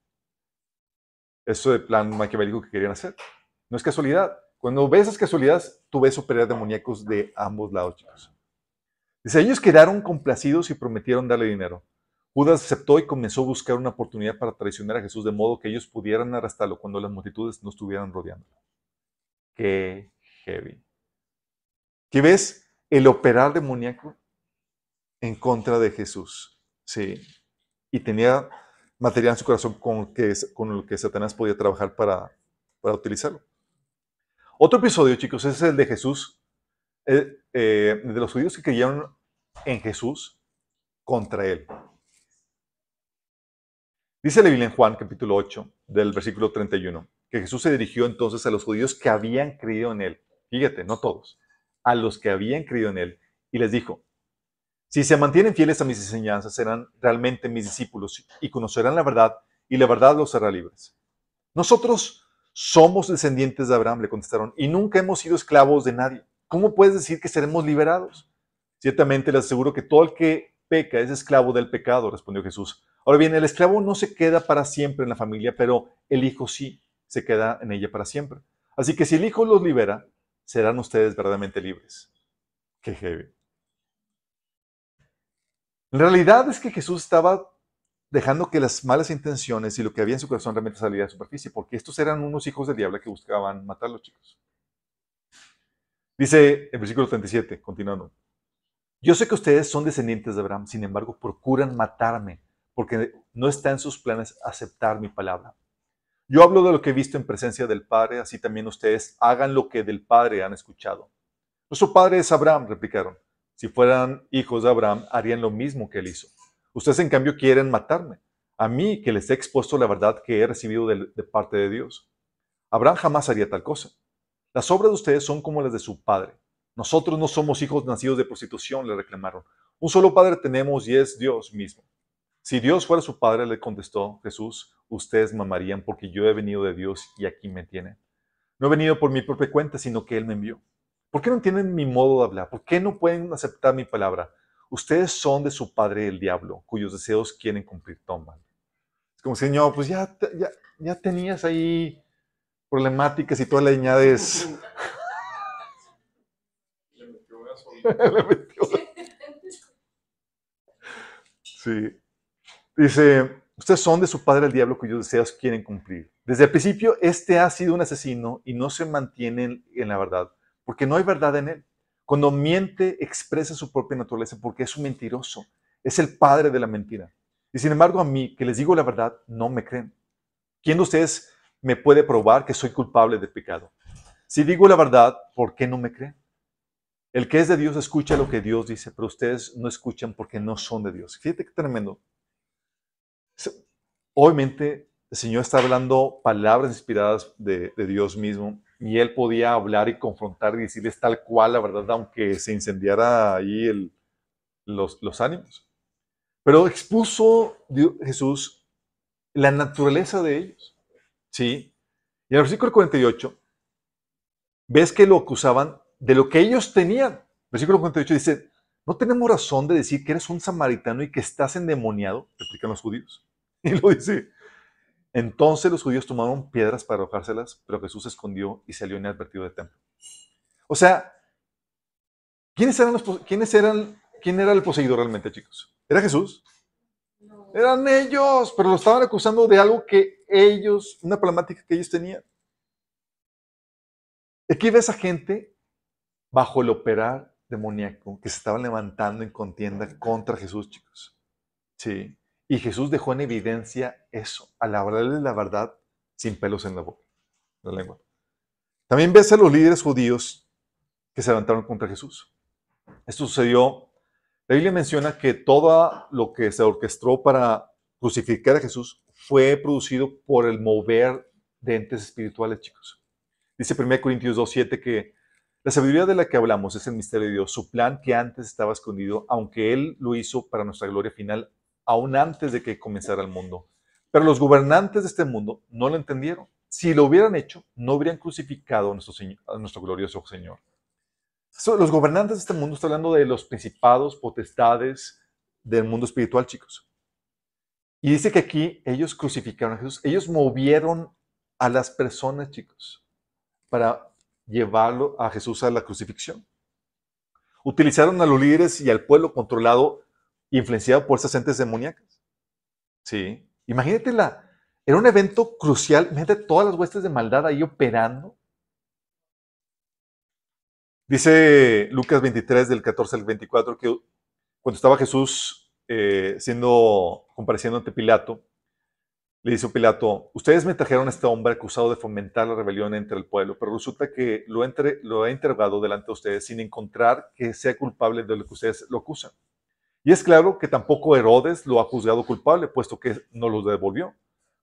eso de plan maquiavélico que querían hacer. No es casualidad. Cuando ves esas casualidades, tú ves operar demoníacos de ambos lados, chicos. Dice, ellos quedaron complacidos y prometieron darle dinero. Judas aceptó y comenzó a buscar una oportunidad para traicionar a Jesús de modo que ellos pudieran arrestarlo cuando las multitudes no estuvieran rodeándolo. Qué heavy. ¿Qué ves? El operar demoníaco en contra de Jesús. Sí. Y tenía material en su corazón con, que, con el que Satanás podía trabajar para, para utilizarlo. Otro episodio, chicos, es el de Jesús, eh, eh, de los judíos que creyeron en Jesús contra él. Dice la Biblia en Juan capítulo 8, del versículo 31, que Jesús se dirigió entonces a los judíos que habían creído en él. Fíjate, no todos, a los que habían creído en él, y les dijo, si se mantienen fieles a mis enseñanzas, serán realmente mis discípulos y conocerán la verdad, y la verdad los hará libres. Nosotros somos descendientes de Abraham, le contestaron, y nunca hemos sido esclavos de nadie. ¿Cómo puedes decir que seremos liberados? Ciertamente les aseguro que todo el que peca es esclavo del pecado, respondió Jesús. Ahora bien, el esclavo no se queda para siempre en la familia, pero el hijo sí se queda en ella para siempre. Así que si el hijo los libera, serán ustedes verdaderamente libres. Qué heavy. La realidad es que Jesús estaba dejando que las malas intenciones y lo que había en su corazón realmente saliera a la superficie, porque estos eran unos hijos del diablo que buscaban matar a los chicos. Dice el versículo 37, continuando. Yo sé que ustedes son descendientes de Abraham, sin embargo, procuran matarme, porque no está en sus planes aceptar mi palabra. Yo hablo de lo que he visto en presencia del Padre, así también ustedes hagan lo que del Padre han escuchado. Nuestro Padre es Abraham, replicaron. Si fueran hijos de Abraham, harían lo mismo que él hizo. Ustedes, en cambio, quieren matarme. A mí, que les he expuesto la verdad que he recibido de, parte de Dios. Abraham jamás haría tal cosa. Las obras de ustedes son como las de su padre. Nosotros no somos hijos nacidos de prostitución, le reclamaron. Un solo padre tenemos y es Dios mismo. Si Dios fuera su padre, le contestó Jesús, ustedes mamarían porque yo he venido de Dios y aquí me tienen. No he venido por mi propia cuenta, sino que Él me envió. ¿Por qué no entienden mi modo de hablar? ¿Por qué no pueden aceptar mi palabra? Ustedes son de su padre el diablo, cuyos deseos quieren cumplir. Toman. Es como, Señor, pues ya, ya, ya tenías ahí problemáticas y toda le añades. Le metió Sí. Dice, ustedes son de su padre el diablo cuyos deseos quieren cumplir. Desde el principio, este ha sido un asesino y no se mantiene en la verdad, porque no hay verdad en él. Cuando miente, expresa su propia naturaleza porque es un mentiroso. Es el padre de la mentira. Y sin embargo, a mí, que les digo la verdad, no me creen. ¿Quién de ustedes me puede probar que soy culpable de pecado? Si digo la verdad, ¿por qué no me creen? El que es de Dios escucha lo que Dios dice, pero ustedes no escuchan porque no son de Dios. Fíjate qué tremendo. Obviamente, el Señor está hablando palabras inspiradas de, Dios mismo y él podía hablar y confrontar y decirles tal cual la verdad, aunque se incendiara ahí los, los ánimos. Pero expuso Jesús la naturaleza de ellos. ¿Sí? Y en el versículo 48, ves que lo acusaban de lo que ellos tenían. Versículo 48 dice, no tenemos razón de decir que eres un samaritano y que estás endemoniado, explican los judíos. Y lo dice, entonces los judíos tomaron piedras para arrojárselas, pero Jesús se escondió y salió inadvertido del templo. O sea, ¿quiénes eran quiénes eran, ¿quién era el poseído realmente, chicos? ¿Era Jesús? Eran ellos, pero lo estaban acusando de algo que ellos, una problemática que ellos tenían. Aquí ves a gente bajo el operar demoníaco que se estaban levantando en contienda contra Jesús, chicos. Sí. Y Jesús dejó en evidencia eso, al hablarle la verdad sin pelos en la boca, la lengua. También ves a los líderes judíos que se levantaron contra Jesús. Esto sucedió, la Biblia menciona que todo lo que se orquestó para crucificar a Jesús fue producido por el mover de entes espirituales, chicos. Dice 1 Corintios 2.7 que la sabiduría de la que hablamos es el misterio de Dios, su plan que antes estaba escondido, aunque Él lo hizo para nuestra gloria final, aún antes de que comenzara el mundo. Pero los gobernantes de este mundo no lo entendieron. Si lo hubieran hecho, no habrían crucificado a nuestro, a nuestro glorioso Señor. Los gobernantes de este mundo, está hablando de los principados, potestades del mundo espiritual, chicos. Y dice que aquí ellos crucificaron a Jesús. Ellos movieron a las personas, chicos, para llevarlo a Jesús a la crucifixión. Utilizaron a los líderes y al pueblo controlado e influenciado por esas entes demoníacas. Sí. Imagínate la. Era un evento crucial. Imagínate todas las huestes de maldad ahí operando. Dice Lucas 23, del 14 al 24, que cuando estaba Jesús eh, siendo, compareciendo ante Pilato, le dice Pilato, ustedes me trajeron a este hombre acusado de fomentar la rebelión entre el pueblo, pero resulta que lo, entre, he interrogado delante de ustedes sin encontrar que sea culpable de lo que ustedes lo acusan. Y es claro que tampoco Herodes lo ha juzgado culpable, puesto que no lo devolvió.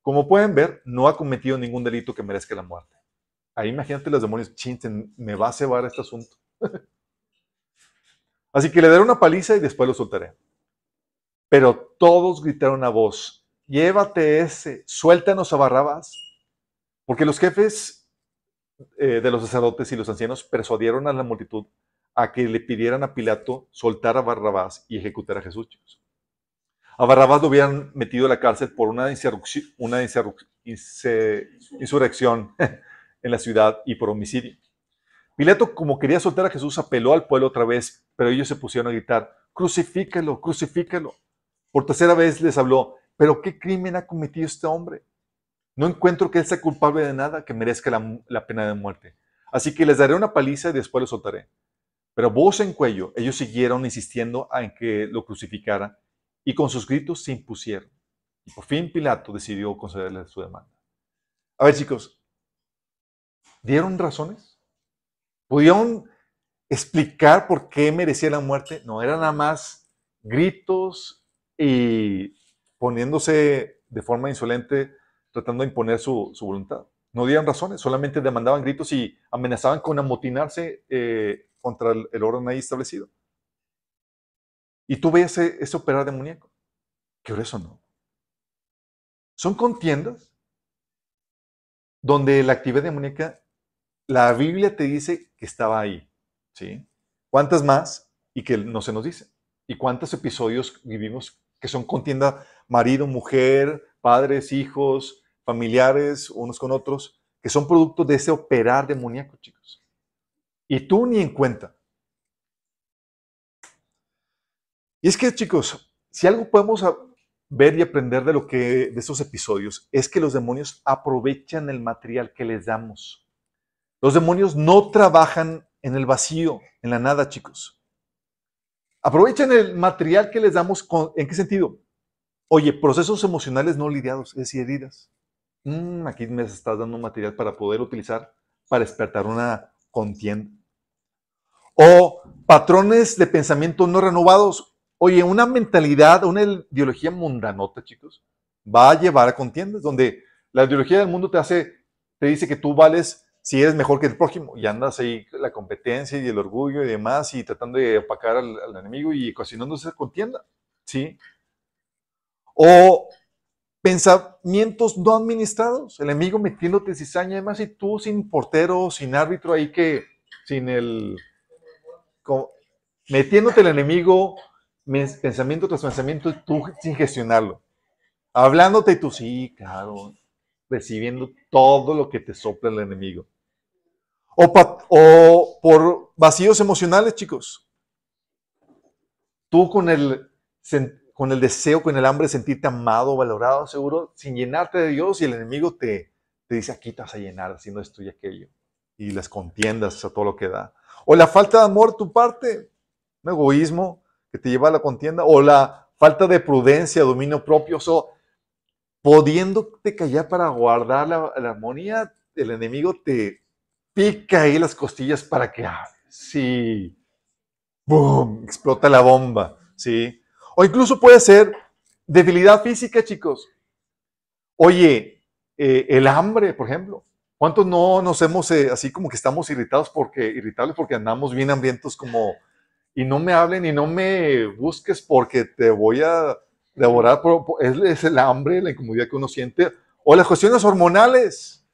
Como pueden ver, no ha cometido ningún delito que merezca la muerte. Ahí imagínate los demonios, chinten, me va a cebar este asunto. Así que le daré una paliza y después lo soltaré. Pero todos gritaron a voz, llévate ese, suéltanos a Barrabás. Porque los jefes eh, de los sacerdotes y los ancianos persuadieron a la multitud a que le pidieran a Pilato soltar a Barrabás y ejecutar a Jesús. A Barrabás lo habían metido a la cárcel por una, una insurrección en la ciudad y por homicidio. Pilato, como quería soltar a Jesús, apeló al pueblo otra vez, pero ellos se pusieron a gritar, crucifícalo, crucifícalo. Por tercera vez les habló, pero ¿qué crimen ha cometido este hombre? No encuentro que él sea culpable de nada que merezca la, pena de muerte. Así que les daré una paliza y después lo soltaré. Pero voz en cuello, ellos siguieron insistiendo en que lo crucificara y con sus gritos se impusieron. Y por fin Pilato decidió concederle su demanda. A ver, chicos, ¿dieron razones? ¿Pudieron explicar por qué merecía la muerte? No, eran nada más gritos y poniéndose de forma insolente, tratando de imponer su, voluntad. No dieron razones, solamente demandaban gritos y amenazaban con amotinarse eh, contra el, orden ahí establecido. Y tú ves ese, ese operar demoníaco. ¿Qué eso no? Son contiendas donde la actividad demoníaca, la Biblia te dice que estaba ahí. ¿sí? ¿Cuántas más? Y que no se nos dice. ¿Y cuántos episodios vivimos que son contienda marido, mujer, padres, hijos, familiares, unos con otros, que son producto de ese operar demoníaco, chicos. Y tú ni en cuenta. Y es que, chicos, si algo podemos ver y aprender de lo que de esos episodios es que los demonios aprovechan el material que les damos. Los demonios no trabajan en el vacío, en la nada, chicos. Aprovechan el material que les damos. ¿En qué sentido? Oye, procesos emocionales no lidiados, es decir, heridas. Mm, aquí me estás dando material para poder utilizar para despertar una contienda. O patrones de pensamiento no renovados. Oye, una mentalidad, una ideología mundanota, chicos, va a llevar a contiendas donde la ideología del mundo te hace, te dice que tú vales si eres mejor que el prójimo y andas ahí la competencia y el orgullo y demás y tratando de opacar al, enemigo y ocasionándose contienda, ¿sí? O pensamientos no administrados, el enemigo metiéndote cizaña y demás y tú sin portero, sin árbitro ahí que, sin el, metiéndote el enemigo pensamiento tras pensamiento tú sin gestionarlo. Hablándote tú, sí, claro, recibiendo todo lo que te sopla el enemigo. O, por vacíos emocionales, chicos. Tú con el, con el deseo, con el hambre de sentirte amado, valorado, seguro, sin llenarte de Dios y el enemigo te, te dice, aquí te vas a llenar haciendo esto y aquello. Y las contiendas a todo lo que da. O la falta de amor tu parte, un egoísmo que te lleva a la contienda. O la falta de prudencia, dominio propio. O pudiéndote callar para guardar la armonía, el enemigo te, pica ahí las costillas para que, ah, sí, boom, explota la bomba, ¿sí? O incluso puede ser debilidad física, chicos. Oye, eh, el hambre, por ejemplo. ¿Cuántos no nos hemos, eh, así como que estamos irritados porque, irritables porque andamos bien hambrientos como, y no me hablen y no me busques porque te voy a Devorar es, el hambre, la incomodidad que uno siente, o las cuestiones hormonales.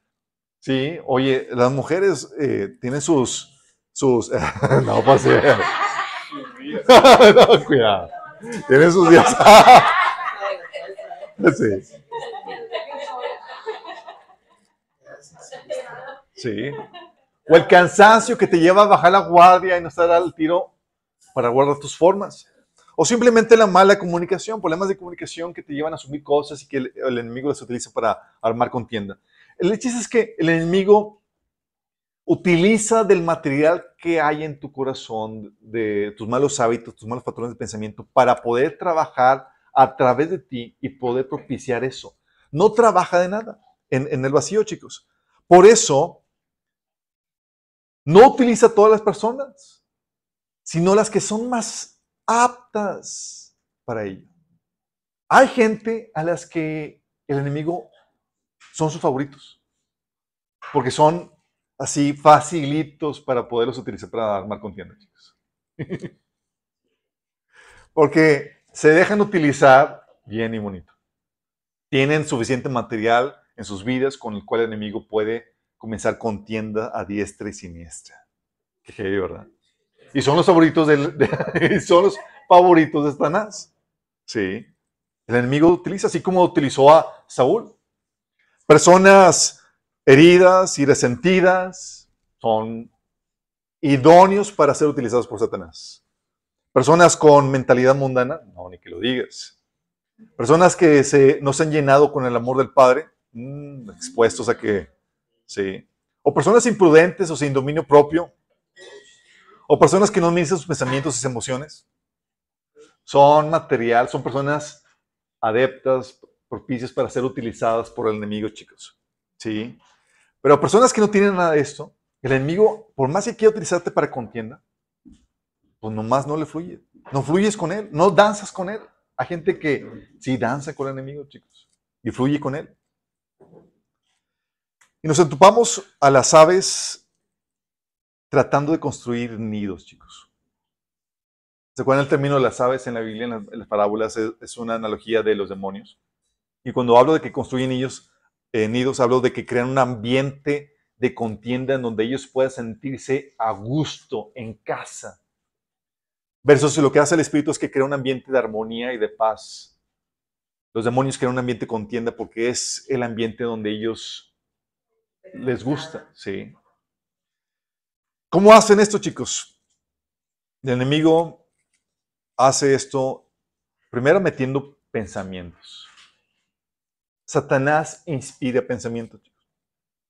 Sí, oye, las mujeres eh, tienen sus, sus, no, pues sí. no, cuidado. Tienen sus días. sí. Sí. O el cansancio que te lleva a bajar la guardia y no estar al tiro para guardar tus formas. O simplemente la mala comunicación, problemas de comunicación que te llevan a asumir cosas y que el, enemigo las utiliza para armar contienda. El chiste es que el enemigo utiliza del material que hay en tu corazón, de tus malos hábitos, tus malos patrones de pensamiento, para poder trabajar a través de ti y poder propiciar eso. No trabaja de nada en, en el vacío, chicos. Por eso, no utiliza a todas las personas, sino las que son más aptas para ello. Hay gente a las que el enemigo son sus favoritos, porque son así facilitos para poderlos utilizar para armar contienda, chicos. porque se dejan utilizar bien y bonito. Tienen suficiente material en sus vidas con el cual el enemigo puede comenzar contienda a diestra y siniestra. Qué heavy, ¿verdad? Y son los favoritos del, de, son los favoritos de Satanás. Sí. El enemigo utiliza, así como utilizó a Saúl. Personas heridas y resentidas son idóneos para ser utilizados por Satanás. Personas con mentalidad mundana, no, ni que lo digas. Personas que se, no se han llenado con el amor del Padre, mmm, expuestos a que, sí. O personas imprudentes o sin dominio propio, o personas que no administran sus pensamientos y sus emociones. Son material, son personas adeptas, propicias para ser utilizadas por el enemigo, chicos. ¿Sí? Pero personas que no tienen nada de esto, el enemigo, por más que quiera utilizarte para contienda, pues nomás no le fluye. No fluyes con él, no danzas con él. Hay gente que sí danza con el enemigo, chicos, y fluye con él. Y nos entupamos a las aves tratando de construir nidos, chicos. ¿Se acuerdan el término de las aves en la Biblia, en las, parábolas? Es, una analogía de los demonios. Y cuando hablo de que construyen nidos, eh, nidos, hablo de que crean un ambiente de contienda en donde ellos puedan sentirse a gusto, en casa. Versus lo que hace el Espíritu es que crea un ambiente de armonía y de paz. Los demonios crean un ambiente de contienda porque es el ambiente donde ellos les gusta, ¿sí? ¿Cómo hacen esto, chicos? El enemigo hace esto primero metiendo pensamientos. Satanás inspira pensamientos.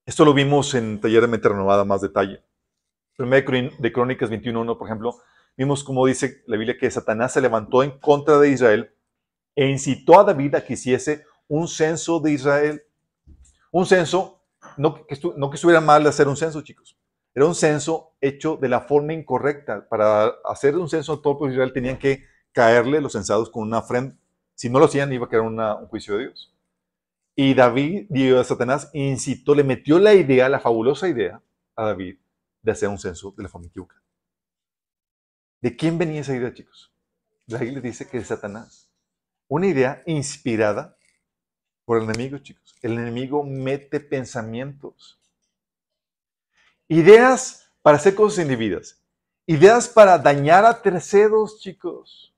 Esto lo vimos en Taller de Mente Renovada, más detalle. Primero de Crónicas 21.1, por ejemplo, vimos como dice la Biblia que Satanás se levantó en contra de Israel e incitó a David a que hiciese un censo de Israel. Un censo, no que, no que estuviera mal hacer un censo, chicos. Era un censo hecho de la forma incorrecta. Para hacer un censo a todo pueblo Israel tenían que caerle los censados con una ofrenda. Si no lo hacían, iba a una, un juicio de Dios. Y David, Dios, Satanás, incitó, le metió la idea, la fabulosa idea a David de hacer un censo de la forma equivocada. ¿De quién venía esa idea, chicos? La Biblia dice que de Satanás. Una idea inspirada por el enemigo, chicos. El enemigo mete pensamientos. Ideas para hacer cosas indebidas. Ideas para dañar a terceros, chicos.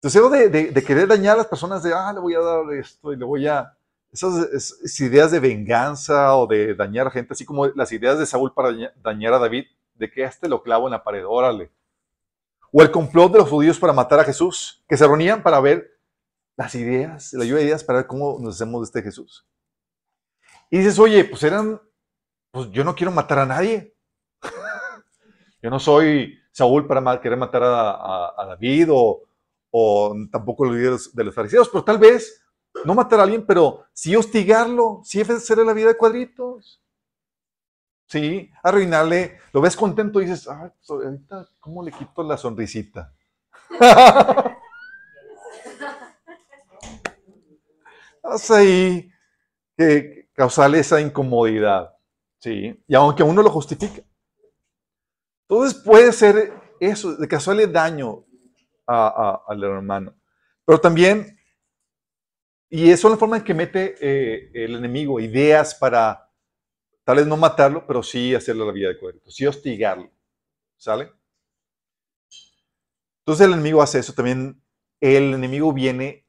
Deseo de, querer dañar a las personas, de, ah, le voy a dar esto y le voy a... Esas, esas ideas de venganza o de dañar a gente, así como las ideas de Saúl para dañar a David, de que este lo clavo en la pared, órale. O el complot de los judíos para matar a Jesús, que se reunían para ver las ideas, la lluvia de ideas para ver cómo nos hacemos de este Jesús. Y dices, oye, pues eran, pues yo no quiero matar a nadie. yo no soy Saúl para querer matar a, David o, tampoco los líderes de los fariseos, pero tal vez no matar a alguien, pero sí hostigarlo, sí hacerle la vida de cuadritos. Sí, arruinarle, lo ves contento y dices, pues ahorita, ¿cómo le quito la sonrisita? Vas ahí que causarle esa incomodidad, ¿sí? Y aunque uno lo justifica. Entonces puede ser eso, de causarle daño a, a, al hermano. Pero también, y eso es la forma en que mete eh, el enemigo ideas para tal vez no matarlo, pero sí hacerle la vida de cuadrito, sí hostigarlo. ¿Sale? Entonces el enemigo hace eso. También el enemigo viene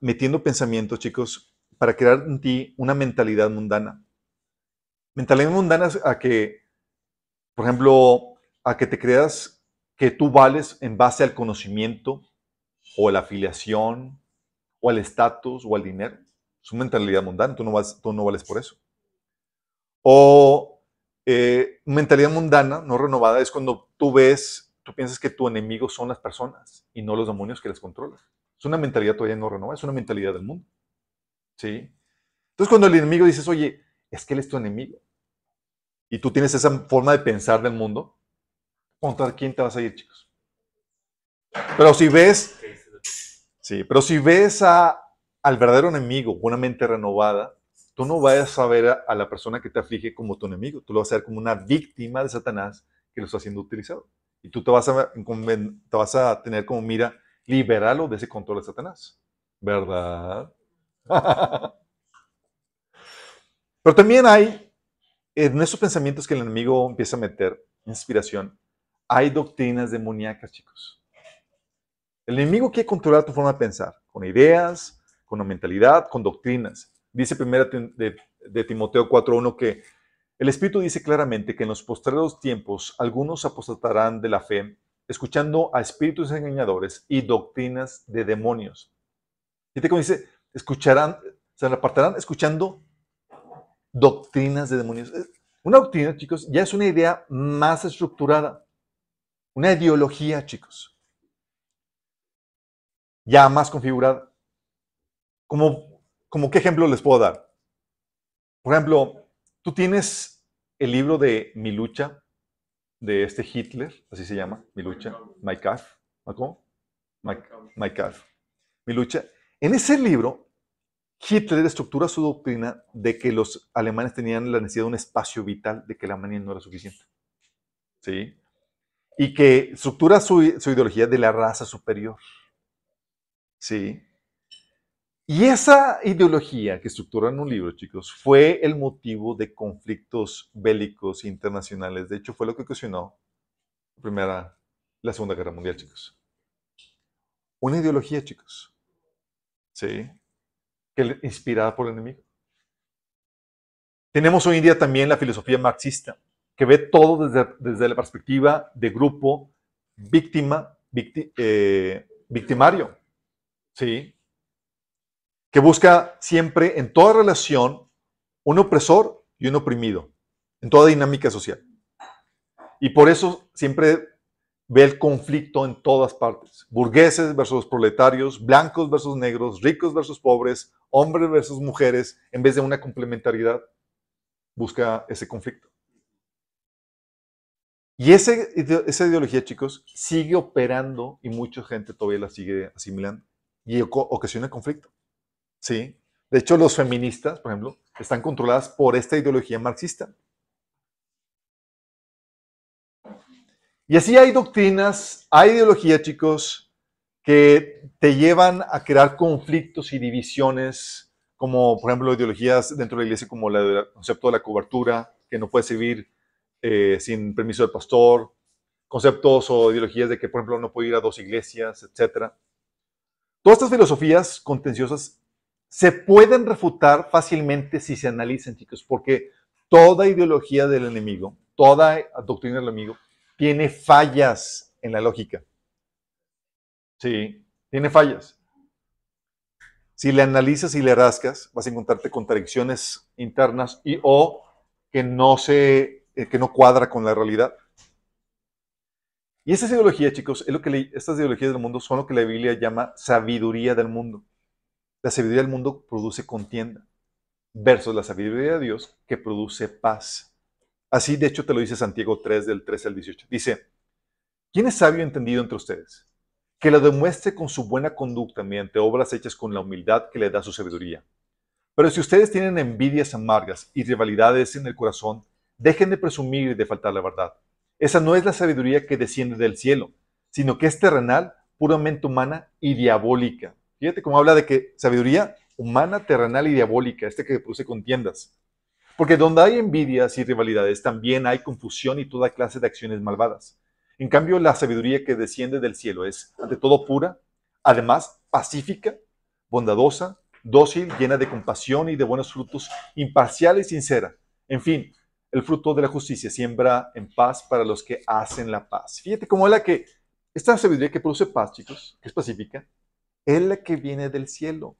metiendo pensamientos, chicos, para crear en ti una mentalidad mundana. Mentalidad mundana es a que, por ejemplo, a que te creas que tú vales en base al conocimiento o a la afiliación o al estatus o al dinero. Es una mentalidad mundana, tú no, vas, tú no vales por eso. O eh, mentalidad mundana, no renovada, es cuando tú ves, tú piensas que tu enemigo son las personas y no los demonios que les controlan. Es una mentalidad todavía no renovada, es una mentalidad del mundo. ¿Sí? Entonces cuando el enemigo dices, oye, es que él es tu enemigo, y tú tienes esa forma de pensar del mundo, ¿contra quién te vas a ir, chicos? Pero si ves, sí, pero si ves a, al verdadero enemigo, una mente renovada, tú no vas a ver a, la persona que te aflige como tu enemigo, tú lo vas a ver como una víctima de Satanás que lo está haciendo utilizado. Y tú te vas a, te vas a tener como mira liberarlo de ese control de Satanás. ¿Verdad? Pero también hay, en esos pensamientos que el enemigo empieza a meter, inspiración, hay doctrinas demoníacas, chicos. El enemigo quiere controlar tu forma de pensar, con ideas, con mentalidad, con doctrinas. Dice primero de, de Timoteo 4.1 que el Espíritu dice claramente que en los postreros tiempos algunos apostatarán de la fe, escuchando a espíritus engañadores y doctrinas de demonios. Fíjate cómo dice, escucharán, se apartarán escuchando doctrinas de demonios. Una doctrina, chicos, ya es una idea más estructurada, una ideología, chicos, ya más configurada. Como ¿Como qué ejemplo les puedo dar? Por ejemplo, tú tienes el libro de Mi lucha, de este Hitler, así se llama, Mi lucha, My Kampf, ¿cómo? My, My Mi lucha. En ese libro, Hitler estructura su doctrina de que los alemanes tenían la necesidad de un espacio vital, de que la Alemania no era suficiente. ¿Sí? Y que estructura su, su ideología de la raza superior. ¿Sí? Y esa ideología que estructura en un libro, chicos, fue el motivo de conflictos bélicos internacionales. De hecho, fue lo que ocasionó la, primera, la Segunda Guerra Mundial, chicos. Una ideología, chicos. ¿Sí? Que inspirada por el enemigo. Tenemos hoy en día también la filosofía marxista, que ve todo desde, desde la perspectiva de grupo víctima, eh, victimario. ¿Sí? que busca siempre en toda relación un opresor y un oprimido, en toda dinámica social. Y por eso siempre ve el conflicto en todas partes. Burgueses versus proletarios, blancos versus negros, ricos versus pobres, hombres versus mujeres, en vez de una complementariedad, busca ese conflicto. Y ese, esa ideología, chicos, sigue operando y mucha gente todavía la sigue asimilando y ocasiona conflicto. ¿sí? De hecho, los feministas, por ejemplo, están controladas por esta ideología marxista. Y así hay doctrinas, hay ideologías, chicos, que te llevan a crear conflictos y divisiones, como por ejemplo ideologías dentro de la iglesia como el concepto de la cobertura, que no puede servir eh, sin permiso del pastor, conceptos o ideologías de que, por ejemplo, no puede ir a dos iglesias, etc. Todas estas filosofías contenciosas se pueden refutar fácilmente si se analizan, chicos, porque toda ideología del enemigo, toda doctrina del enemigo, tiene fallas en la lógica. Sí, tiene fallas. Si le analizas y le rascas, vas a encontrarte contradicciones internas y o que no se, eh, que no cuadra con la realidad. Y esa ideología, chicos, es lo que estas ideologías del mundo son lo que la Biblia llama sabiduría del mundo. La sabiduría del mundo produce contienda, versus la sabiduría de Dios que produce paz. Así, de hecho, te lo dice Santiago 3, del 13 al 18. Dice, ¿quién es sabio y entendido entre ustedes? Que lo demuestre con su buena conducta mediante obras hechas con la humildad que le da su sabiduría. Pero si ustedes tienen envidias amargas y rivalidades en el corazón, dejen de presumir y de faltar la verdad. Esa no es la sabiduría que desciende del cielo, sino que es terrenal, puramente humana y diabólica. Fíjate cómo habla de que sabiduría humana, terrenal y diabólica, este que produce contiendas. Porque donde hay envidias y rivalidades, también hay confusión y toda clase de acciones malvadas. En cambio, la sabiduría que desciende del cielo es, ante todo, pura, además pacífica, bondadosa, dócil, llena de compasión y de buenos frutos, imparcial y sincera. En fin, el fruto de la justicia siembra en paz para los que hacen la paz. Fíjate cómo es la que, esta sabiduría que produce paz, chicos, que es pacífica, es la que viene del cielo.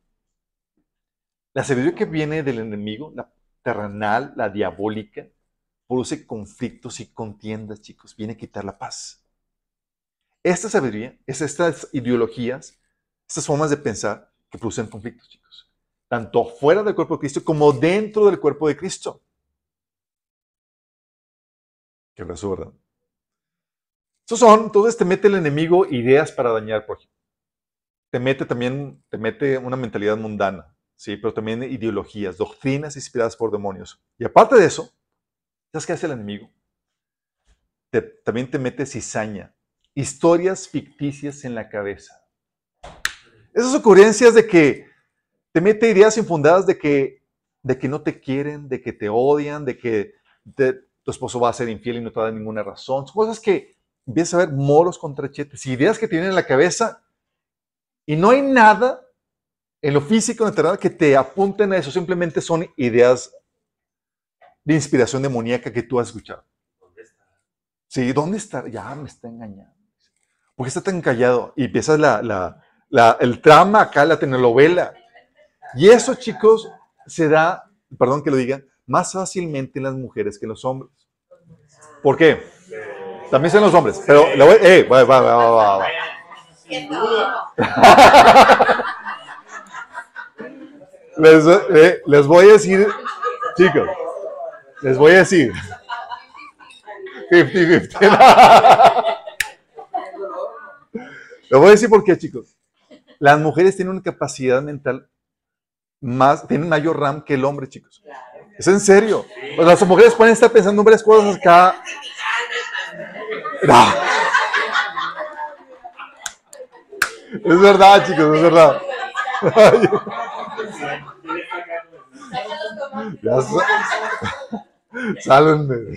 La sabiduría que viene del enemigo, la terrenal, la diabólica, produce conflictos y contiendas, chicos. Viene a quitar la paz. Esta sabiduría, es estas ideologías, estas formas de pensar que producen conflictos, chicos. Tanto fuera del cuerpo de Cristo como dentro del cuerpo de Cristo. Qué brazo, ¿verdad? Esos son, entonces te mete el enemigo ideas para dañar, por ejemplo. Te mete también, te mete una mentalidad mundana, ¿sí? Pero también ideologías, doctrinas inspiradas por demonios. Y aparte de eso, ¿sabes qué hace el enemigo? también te mete cizaña, historias ficticias en la cabeza. Esas ocurrencias de que te mete ideas infundadas de que, de que no te quieren, de que te odian, de que tu esposo va a ser infiel y no te da ninguna razón. Son cosas que empiezas a ver moros contra chetes, ideas que tienen en la cabeza y no hay nada en lo físico, en lo terrenal, que te apunten a eso. Simplemente son ideas de inspiración demoníaca que tú has escuchado. ¿Dónde está? Sí, ¿dónde está? Ya me está engañando. ¿Por qué está tan callado? Y empiezas la, la, la, el trama acá, la telenovela. Y eso, chicos, se da, perdón que lo diga, más fácilmente en las mujeres que en los hombres. ¿Por qué? También son los hombres, pero voy, eh, va, va, va, va, va. les, eh, les voy a decir, chicos, les voy a decir. 50-50. Les voy a decir por qué, chicos. Las mujeres tienen una capacidad mental más, tienen mayor RAM que el hombre, chicos. Es en serio. Pues las mujeres pueden estar pensando en varias cosas acá. Es verdad, chicos, es verdad. Ya Sálenme.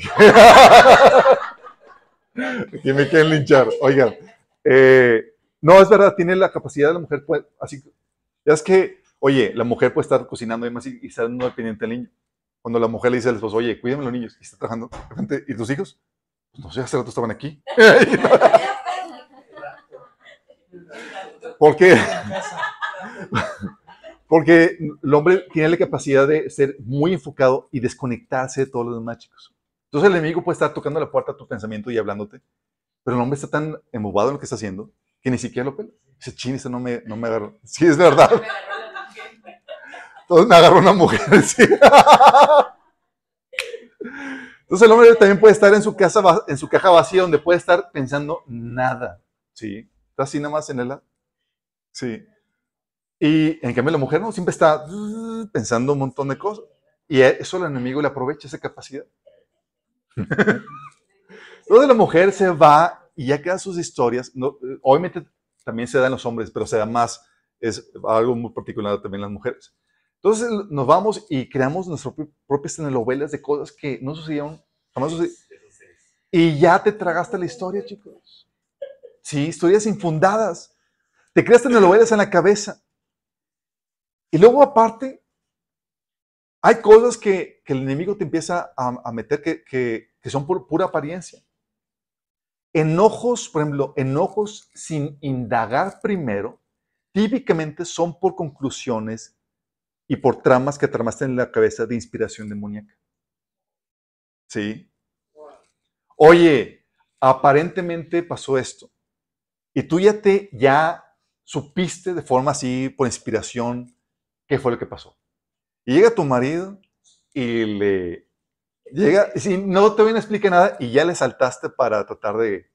Aquí me quieren linchar. Oigan, eh, no, es verdad, tiene la capacidad de la mujer, pues, así, ya es que, oye, la mujer puede estar cocinando y demás y, y estar no dependiente del niño. Cuando la mujer le dice al esposo, oye, cuídame los niños, y está trabajando, ¿y tus hijos? Pues no sé, hace rato estaban aquí. Porque, porque el hombre tiene la capacidad de ser muy enfocado y desconectarse de todos los demás chicos. Entonces el enemigo puede estar tocando la puerta a tu pensamiento y hablándote, pero el hombre está tan embobado en lo que está haciendo que ni siquiera lo pela. Dice, ching, eso no me, no me agarró. Sí, es verdad. Entonces me agarró una mujer. Entonces el hombre también puede estar en su, casa, en su caja vacía donde puede estar pensando nada. ¿Sí? Está así nada más en el... Sí. Y en cambio la mujer no, siempre está pensando un montón de cosas. Y eso el enemigo le aprovecha esa capacidad. Entonces la mujer se va y ya quedan sus historias. obviamente también se da en los hombres, pero se da más, es algo muy particular también en las mujeres. Entonces nos vamos y creamos nuestras propias telenovelas de cosas que no sucedieron, jamás sucedieron. Y ya te tragaste la historia, chicos. Sí, historias infundadas. Te creas telenovelas en la cabeza. Y luego aparte, hay cosas que, el enemigo te empieza a, meter que, que, son por pura apariencia. Enojos, por ejemplo, enojos sin indagar primero, típicamente son por conclusiones y por tramas que tramaste en la cabeza de inspiración demoníaca. ¿Sí? Oye, aparentemente pasó esto. Y tú ya te, ya supiste de forma así, por inspiración, qué fue lo que pasó. Y llega tu marido y le llega, y no te viene a explicar nada y ya le saltaste para tratar de...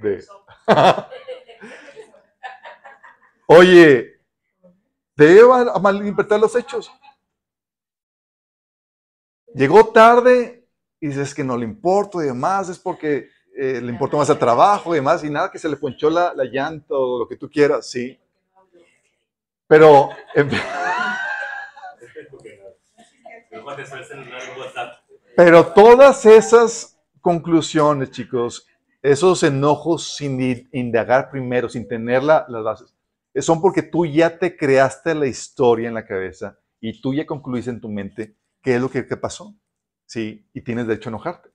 de Oye, Debe a malinterpretar los hechos. Llegó tarde y dices que no le importa y demás, es porque eh, le importó más el trabajo y demás, y nada que se le ponchó la llanta o lo que tú quieras, sí. Pero, pero todas esas conclusiones, chicos, esos enojos sin indagar primero, sin tener las bases, son porque tú ya te creaste la historia en la cabeza y tú ya concluiste en tu mente qué es lo que, pasó. Sí, y tienes derecho a enojarte.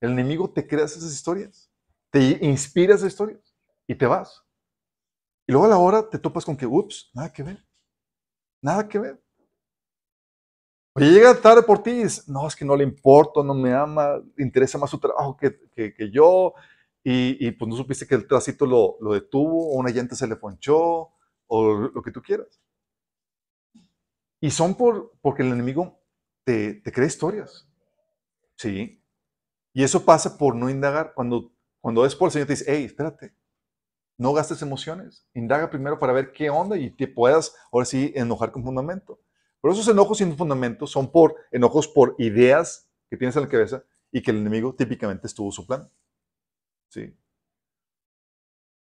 El enemigo te crea esas historias, te inspira esas historias y te vas. Y luego a la hora te topas con que, ups, nada que ver. Nada que ver. Oye, llega tarde por ti y dices, no, es que no le importo, no me ama, interesa más su trabajo que, que, yo. Y, y, pues no supiste que el tracito lo, lo, detuvo, o una llanta se le ponchó, o lo que tú quieras. Y son por, porque el enemigo te, te crea historias. ¿Sí? Y eso pasa por no indagar. Cuando, cuando es por el Señor te dice, hey, espérate, no gastes emociones. Indaga primero para ver qué onda y te puedas, ahora sí, enojar con fundamento. Pero esos enojos sin fundamento son por enojos por ideas que tienes en la cabeza y que el enemigo típicamente estuvo su plan. ¿Sí?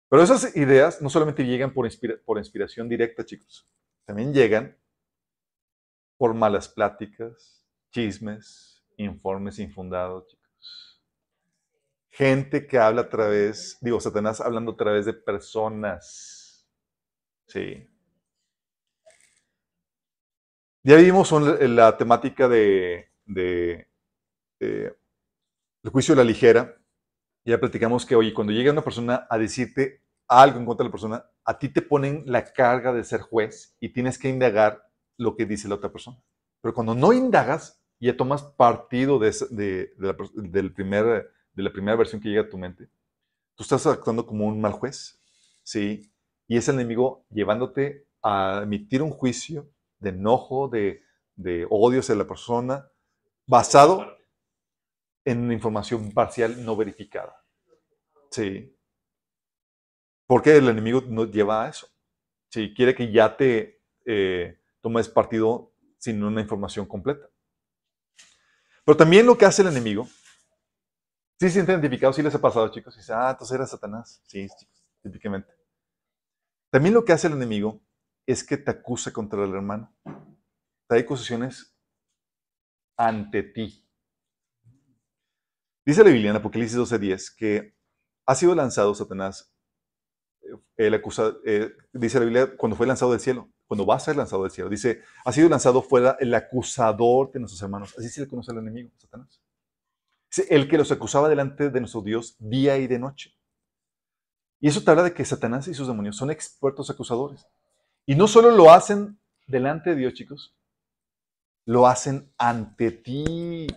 Pero esas ideas no solamente llegan por, por inspiración directa, chicos. También llegan por malas pláticas, chismes, informes infundados, gente que habla a través, digo, Satanás hablando a través de personas. Sí. Ya vimos la temática de, el juicio de la ligera. Ya platicamos que, oye, cuando llega una persona a decirte algo en contra de la persona, a ti te ponen la carga de ser juez y tienes que indagar lo que dice la otra persona. Pero cuando no indagas, ya tomas partido de, del primer de la primera versión que llega a tu mente, tú estás actuando como un mal juez, ¿sí? Y es el enemigo llevándote a emitir un juicio de enojo, de, de odio hacia la persona, basado en información parcial no verificada. Sí. Porque el enemigo nos lleva a eso. Sí, quiere que ya te eh, tomes partido sin una información completa. Pero también lo que hace el enemigo Sí, se sienten identificados, sí les ha pasado, chicos. Y dice, ah, entonces era Satanás. Sí, chicos, típicamente. También lo que hace el enemigo es que te acusa contra el hermano. Trae acusaciones ante ti. Dice la Biblia en Apocalipsis 12:10 que ha sido lanzado Satanás, eh, el acusado, eh, dice la Biblia, cuando fue lanzado del cielo, cuando va a ser lanzado del cielo, dice, ha sido lanzado fuera el acusador de nuestros hermanos. Así se le conoce al enemigo, Satanás el que los acusaba delante de nuestro Dios día y de noche. Y eso te habla de que Satanás y sus demonios son expertos acusadores. Y no solo lo hacen delante de Dios, chicos, lo hacen ante ti.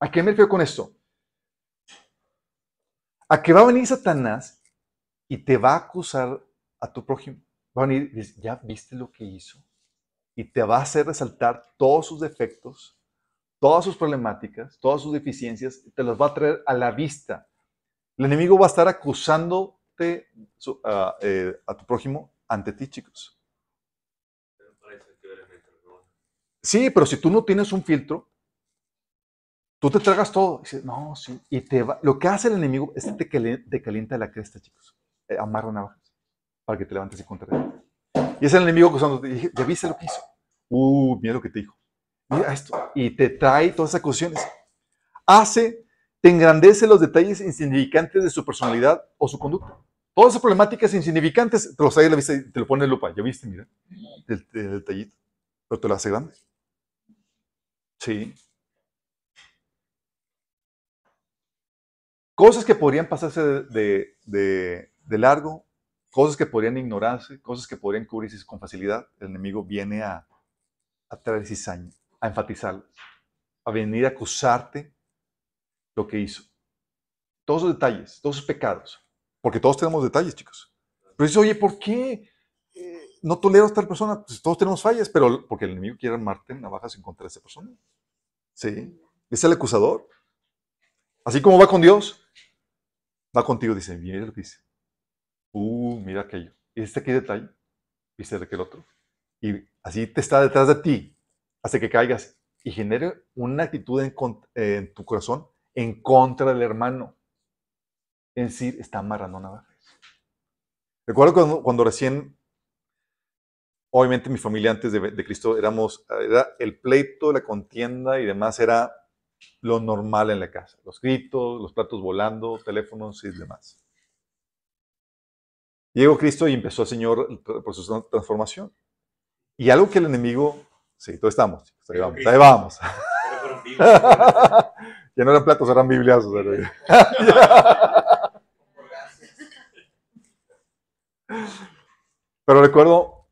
¿A qué me refiero con esto? A que va a venir Satanás y te va a acusar a tu prójimo. Va a venir y dice, ¿ya viste lo que hizo? Y te va a hacer resaltar todos sus defectos todas sus problemáticas, todas sus deficiencias, te las va a traer a la vista. El enemigo va a estar acusándote eh, a tu prójimo ante ti, chicos. Sí, pero si tú no tienes un filtro, tú te tragas todo. Y no, sí. Y te va, lo que hace el enemigo es que te, calienta la cresta, chicos. Eh, amarra navajas para que te levantes y contra él. Y es el enemigo acusándote. Ya viste lo que hizo. Uh, mira lo que te dijo y te trae todas esas acusaciones. Hace, te engrandece los detalles insignificantes de su personalidad o su conducta. Todas esas problemáticas insignificantes te los trae la vista te lo pone en lupa. ¿Ya viste? Mira, el, detallito. Pero te lo hace grande. Sí. Cosas que podrían pasarse de, de largo, cosas que podrían ignorarse, cosas que podrían cubrirse con facilidad, el enemigo viene a, a traer cizaña a enfatizar, a venir a acusarte lo que hizo. Todos los detalles, todos los pecados. Porque todos tenemos detalles, chicos. Pero dices, oye, ¿por qué eh, no tolero a esta persona? Pues todos tenemos fallas, pero porque el enemigo quiere armarte navajas en contra de esa persona. Sí. Es el acusador. Así como va con Dios, va contigo. Dice, mira dice. Uh, mira aquello. ¿Este qué detalle? ¿Viste aquel otro? Y así te está detrás de ti, hasta que caigas y genere una actitud en, tu corazón en contra del hermano. Es decir, está amarrando navajas. Recuerdo cuando, cuando recién, obviamente mi familia antes de, de Cristo éramos, era el pleito, la contienda y demás era lo normal en la casa. Los gritos, los platos volando, teléfonos y demás. Llegó Cristo y empezó el Señor el proceso de transformación. Y algo que el enemigo, sí, todos estamos, chicos, ahí vamos, ahí vamos. ya no eran platos, eran Biblias. Pero recuerdo,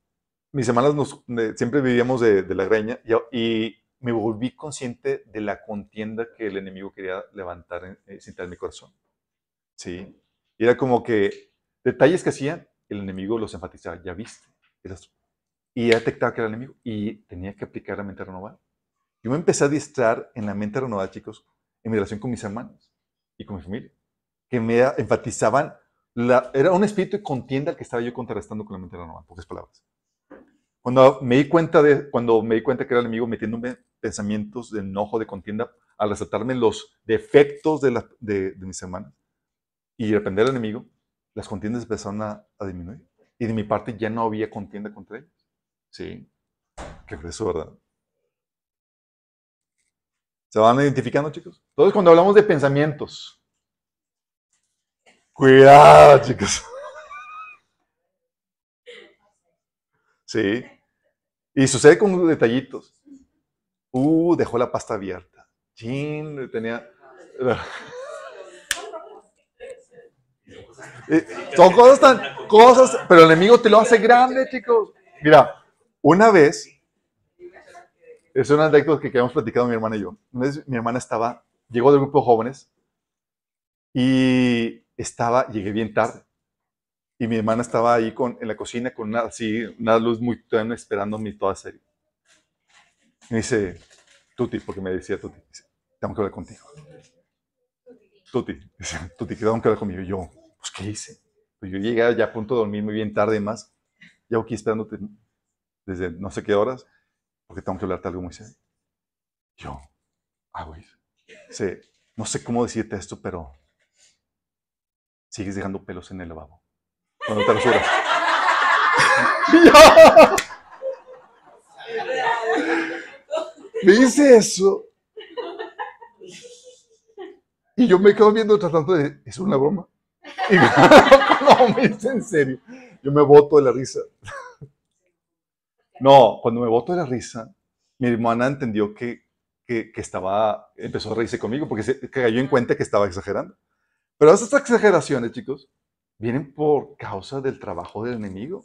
mis semanas nos, siempre vivíamos de, de la greña y, y, me volví consciente de la contienda que el enemigo quería levantar, en, eh, en mi corazón. Sí. Y era como que detalles que hacían, el enemigo los enfatizaba. Ya viste. Y detectaba que era el enemigo. Y tenía que aplicar la mente renovada. Yo me empecé a distraer en la mente renovada, chicos, en mi relación con mis hermanos y con mi familia. Que me enfatizaban. La, era un espíritu de contienda que estaba yo contrarrestando con la mente renovada, pocas palabras. Cuando me di cuenta de, cuando me di cuenta que era el enemigo metiéndome pensamientos de enojo, de contienda, al resaltarme los defectos de, la, de, de mis hermanas y reprender al enemigo, las contiendas empezaron a, a, disminuir. Y de mi parte ya no había contienda contra ellos. Sí. Qué eso, ¿verdad? ¿Se van identificando, chicos? Entonces, cuando hablamos de pensamientos, cuidado, chicos. Sí. Y sucede con detallitos. Uh, dejó la pasta abierta. Chin, tenía. Eh, son cosas tan. Cosas, pero el enemigo te lo hace grande, chicos. Mira, una vez. Es una anécdota que habíamos platicado mi hermana y yo. Una vez mi hermana estaba. Llegó del grupo de jóvenes. Y estaba. Llegué bien tarde. Y mi hermana estaba ahí con, en la cocina con una, así, una luz muy tenue esperando mi toda serie. Me dice, Tuti, porque me decía Tuti, dice, tengo que hablar contigo. Tuti, dice, Tuti, tengo que hablar conmigo. Y yo, pues, ¿qué hice? Pues yo llegué ya a punto de dormir muy bien tarde y más. Llevo aquí esperándote desde no sé qué horas, porque tengo que hablarte algo muy serio. Yo, ah, güey. Dice, no sé cómo decirte esto, pero sigues dejando pelos en el lavabo. Cuando te rasuras. Me dice eso. Y yo me quedo viendo tratando de, ¿es una broma? Y no, me dice en serio. Yo me boto de la risa. No, cuando me boto de la risa, mi hermana entendió que, que, que estaba, empezó a reírse conmigo porque se cayó en cuenta que estaba exagerando. Pero esas exageraciones, chicos, vienen por causa del trabajo del enemigo.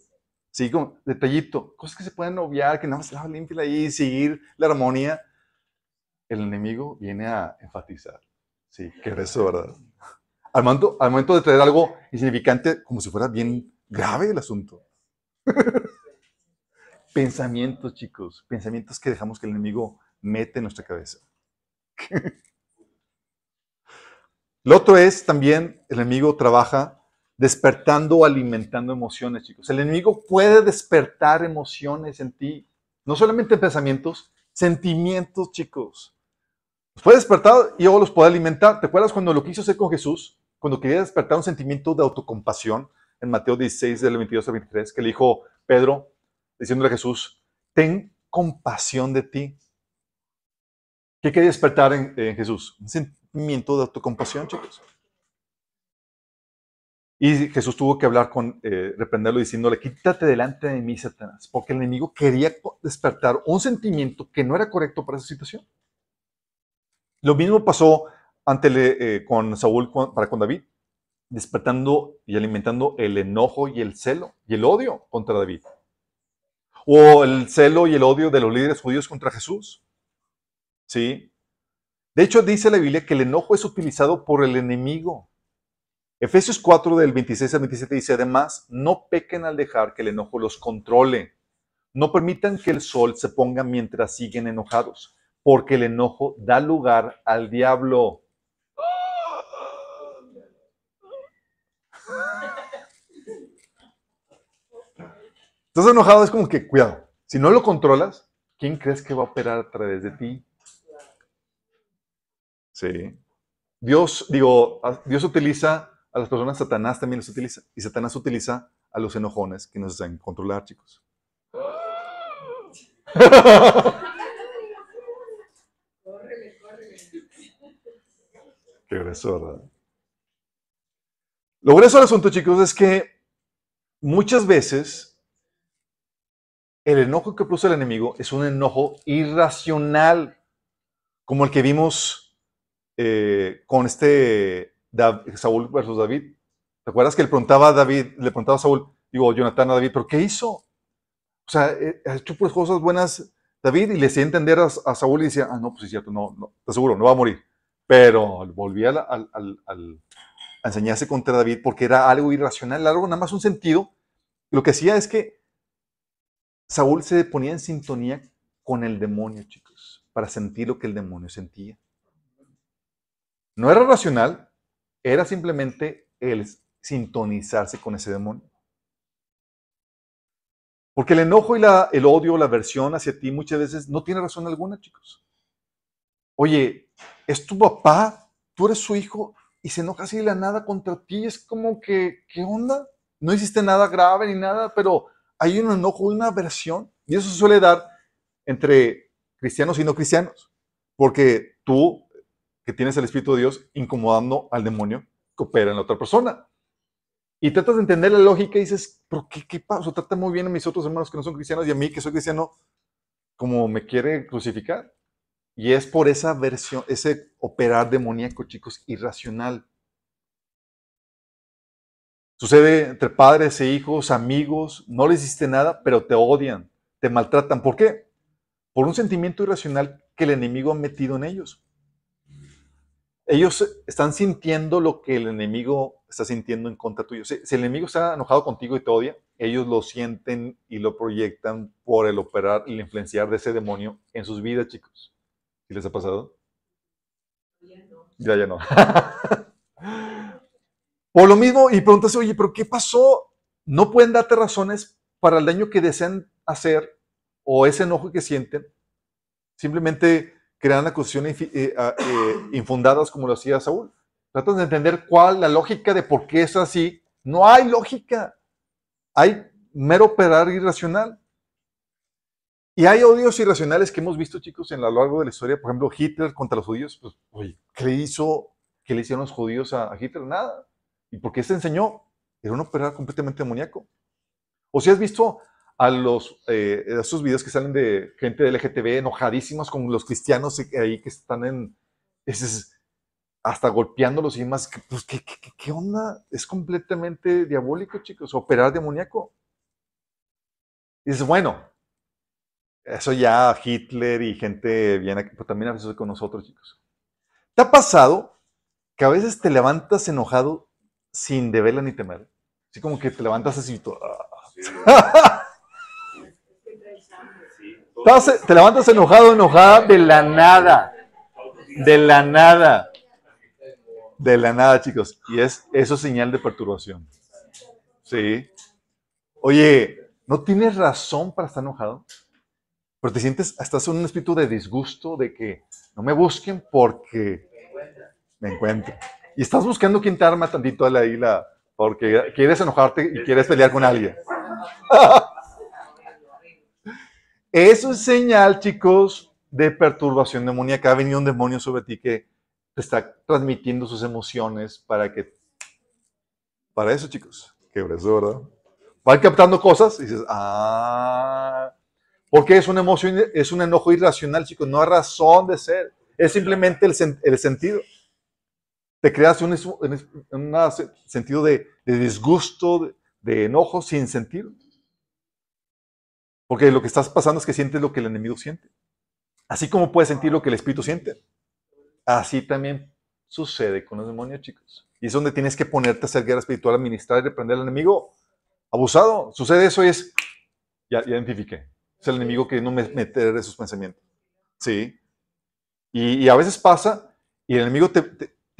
Sí, como detallito, cosas que se pueden obviar, que no se la limpia ahí, seguir la armonía. El enemigo viene a enfatizar. Sí, que es eso, ¿verdad? Al momento, al momento de traer algo insignificante, como si fuera bien grave el asunto. pensamientos, chicos, pensamientos que dejamos que el enemigo mete en nuestra cabeza. Lo otro es también, el enemigo trabaja despertando o alimentando emociones, chicos. El enemigo puede despertar emociones en ti, no solamente pensamientos, sentimientos, chicos. Los puede despertar y luego los puede alimentar. ¿Te acuerdas cuando lo quiso hacer con Jesús? Cuando quería despertar un sentimiento de autocompasión en Mateo 16, del 22 al 23, que le dijo Pedro, diciéndole a Jesús, ten compasión de ti. ¿Qué quería despertar en, en Jesús? Un sentimiento de autocompasión, chicos. Y Jesús tuvo que hablar con, eh, reprenderlo diciéndole, quítate delante de mí, Satanás, porque el enemigo quería despertar un sentimiento que no era correcto para esa situación. Lo mismo pasó ante eh, con Saúl para con David, despertando y alimentando el enojo y el celo y el odio contra David. O el celo y el odio de los líderes judíos contra Jesús. ¿Sí? De hecho, dice la Biblia que el enojo es utilizado por el enemigo Efesios 4 del 26 al 27 dice, además, no pequen al dejar que el enojo los controle. No permitan que el sol se ponga mientras siguen enojados, porque el enojo da lugar al diablo. Estás enojado, es como que, cuidado, si no lo controlas, ¿quién crees que va a operar a través de ti? Sí. Dios, digo, Dios utiliza a las personas, Satanás también los utiliza. Y Satanás utiliza a los enojones que nos saben controlar, chicos. Qué grueso, ¿verdad? Lo grueso del asunto, chicos, es que muchas veces el enojo que produce el enemigo es un enojo irracional, como el que vimos eh, con este Saúl versus David. ¿Te acuerdas que le preguntaba a David, le preguntaba a Saúl, digo, Jonathan a David, ¿pero qué hizo? O sea, eh, ha hecho pues cosas buenas David y le hacía entender a, Saúl y decía, ah, no, pues es cierto, no, no, te aseguro, no va a morir. Pero volvía a enseñarse contra David porque era algo irracional, algo nada más un sentido. Lo que hacía es que Saúl se ponía en sintonía con el demonio, chicos, para sentir lo que el demonio sentía. No era racional, era simplemente el sintonizarse con ese demonio. Porque el enojo y la, el odio, la aversión hacia ti muchas veces no tiene razón alguna, chicos. Oye, es tu papá, tú eres su hijo y se enoja así de la nada contra ti. Es como que, ¿qué onda? No hiciste nada grave ni nada, pero hay un enojo, una aversión. Y eso se suele dar entre cristianos y no cristianos. Porque tú, que tienes el Espíritu de Dios, incomodando al demonio que opera en la otra persona. Y tratas de entender la lógica y dices, ¿pero qué, qué pasa? trata muy bien a mis otros hermanos que no son cristianos y a mí que soy cristiano, como me quiere crucificar. Y es por esa versión, ese operar demoníaco, chicos, irracional. Sucede entre padres e hijos, amigos, no les hiciste nada, pero te odian, te maltratan. ¿Por qué? Por un sentimiento irracional que el enemigo ha metido en ellos ellos están sintiendo lo que el enemigo está sintiendo en contra tuyo. Si, el enemigo está enojado contigo y te odia, ellos lo sienten y lo proyectan por el operar y el influenciar de ese demonio en sus vidas, chicos. ¿Sí les ha pasado? Ya no. Ya, ya no. por lo mismo, y preguntas, oye, pero ¿qué pasó? No pueden darte razones para el daño que desean hacer o ese enojo que sienten. Simplemente crean acusaciones eh, ah, eh, infundadas como lo hacía Saúl. Tratan de entender cuál la lógica de por qué es así. No hay lógica. Hay mero operar irracional. Y hay odios irracionales que hemos visto, chicos, en lo largo de la historia. Por ejemplo, Hitler contra los judíos. Pues, oye, ¿qué hizo? ¿Qué le hicieron los judíos a, Hitler? Nada. ¿Y por qué se enseñó? Era un operar completamente demoníaco. O si has visto a los, eh, esos videos que salen de gente del LGTB enojadísimos con los cristianos ahí que están en, es, hasta golpeándolos y demás. Pues, ¿qué, qué, qué, onda? Es completamente diabólico, chicos, operar demoníaco. Y dices, bueno, eso ya Hitler y gente viene, pero también a veces con nosotros, chicos. ¿Te ha pasado que a veces te levantas enojado sin deberla ni temer? Así como que te levantas así y todo. te levantas enojado, enojada de la nada. De la nada. De la nada, chicos. Y es eso señal de perturbación. Sí. Oye, ¿no tienes razón para estar enojado? Pero te sientes, estás en un espíritu de disgusto, de que no me busquen porque me encuentro. Y estás buscando quien te arma tantito la isla porque quieres enojarte y quieres pelear con alguien. Eso es señal, chicos, de perturbación demoníaca. Ha venido un demonio sobre ti que te está transmitiendo sus emociones para que... Para eso, chicos. Qué eso, ¿verdad? Van captando cosas y dices, ah... Porque es una emoción, es un enojo irracional, chicos. No hay razón de ser. Es simplemente el, sentido. Te creas un, sentido de, disgusto, de enojo sin sentido. Porque lo que estás pasando es que sientes lo que el enemigo siente. Así como puedes sentir lo que el espíritu siente. Así también sucede con los demonios, chicos. Y es donde tienes que ponerte a hacer guerra espiritual, administrar y reprender al enemigo abusado. Sucede eso y es, ya, identifiqué. Es el enemigo que no me mete de sus pensamientos. Sí. Y, a veces pasa y el enemigo te,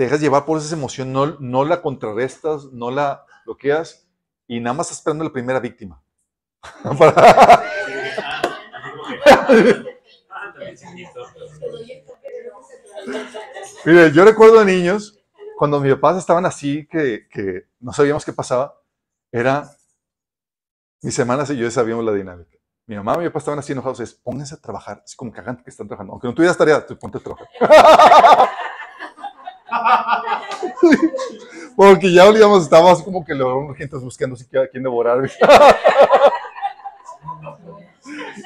dejas llevar por esa emoción, no, no la contrarrestas, no la bloqueas y nada más estás esperando la primera víctima. Mire, yo recuerdo a niños cuando mis papás estaban así, que, que no sabíamos qué pasaba, era mis hermanas y yo ya sabíamos la dinámica. Mi mamá y mi papá estaban así enojados, es pónganse a trabajar, así como hagan que están trabajando. Aunque no tuvieras tarea, tú ponte a trabajar. Porque ya olvidamos, estábamos como que lo gente buscando si a quién devorar.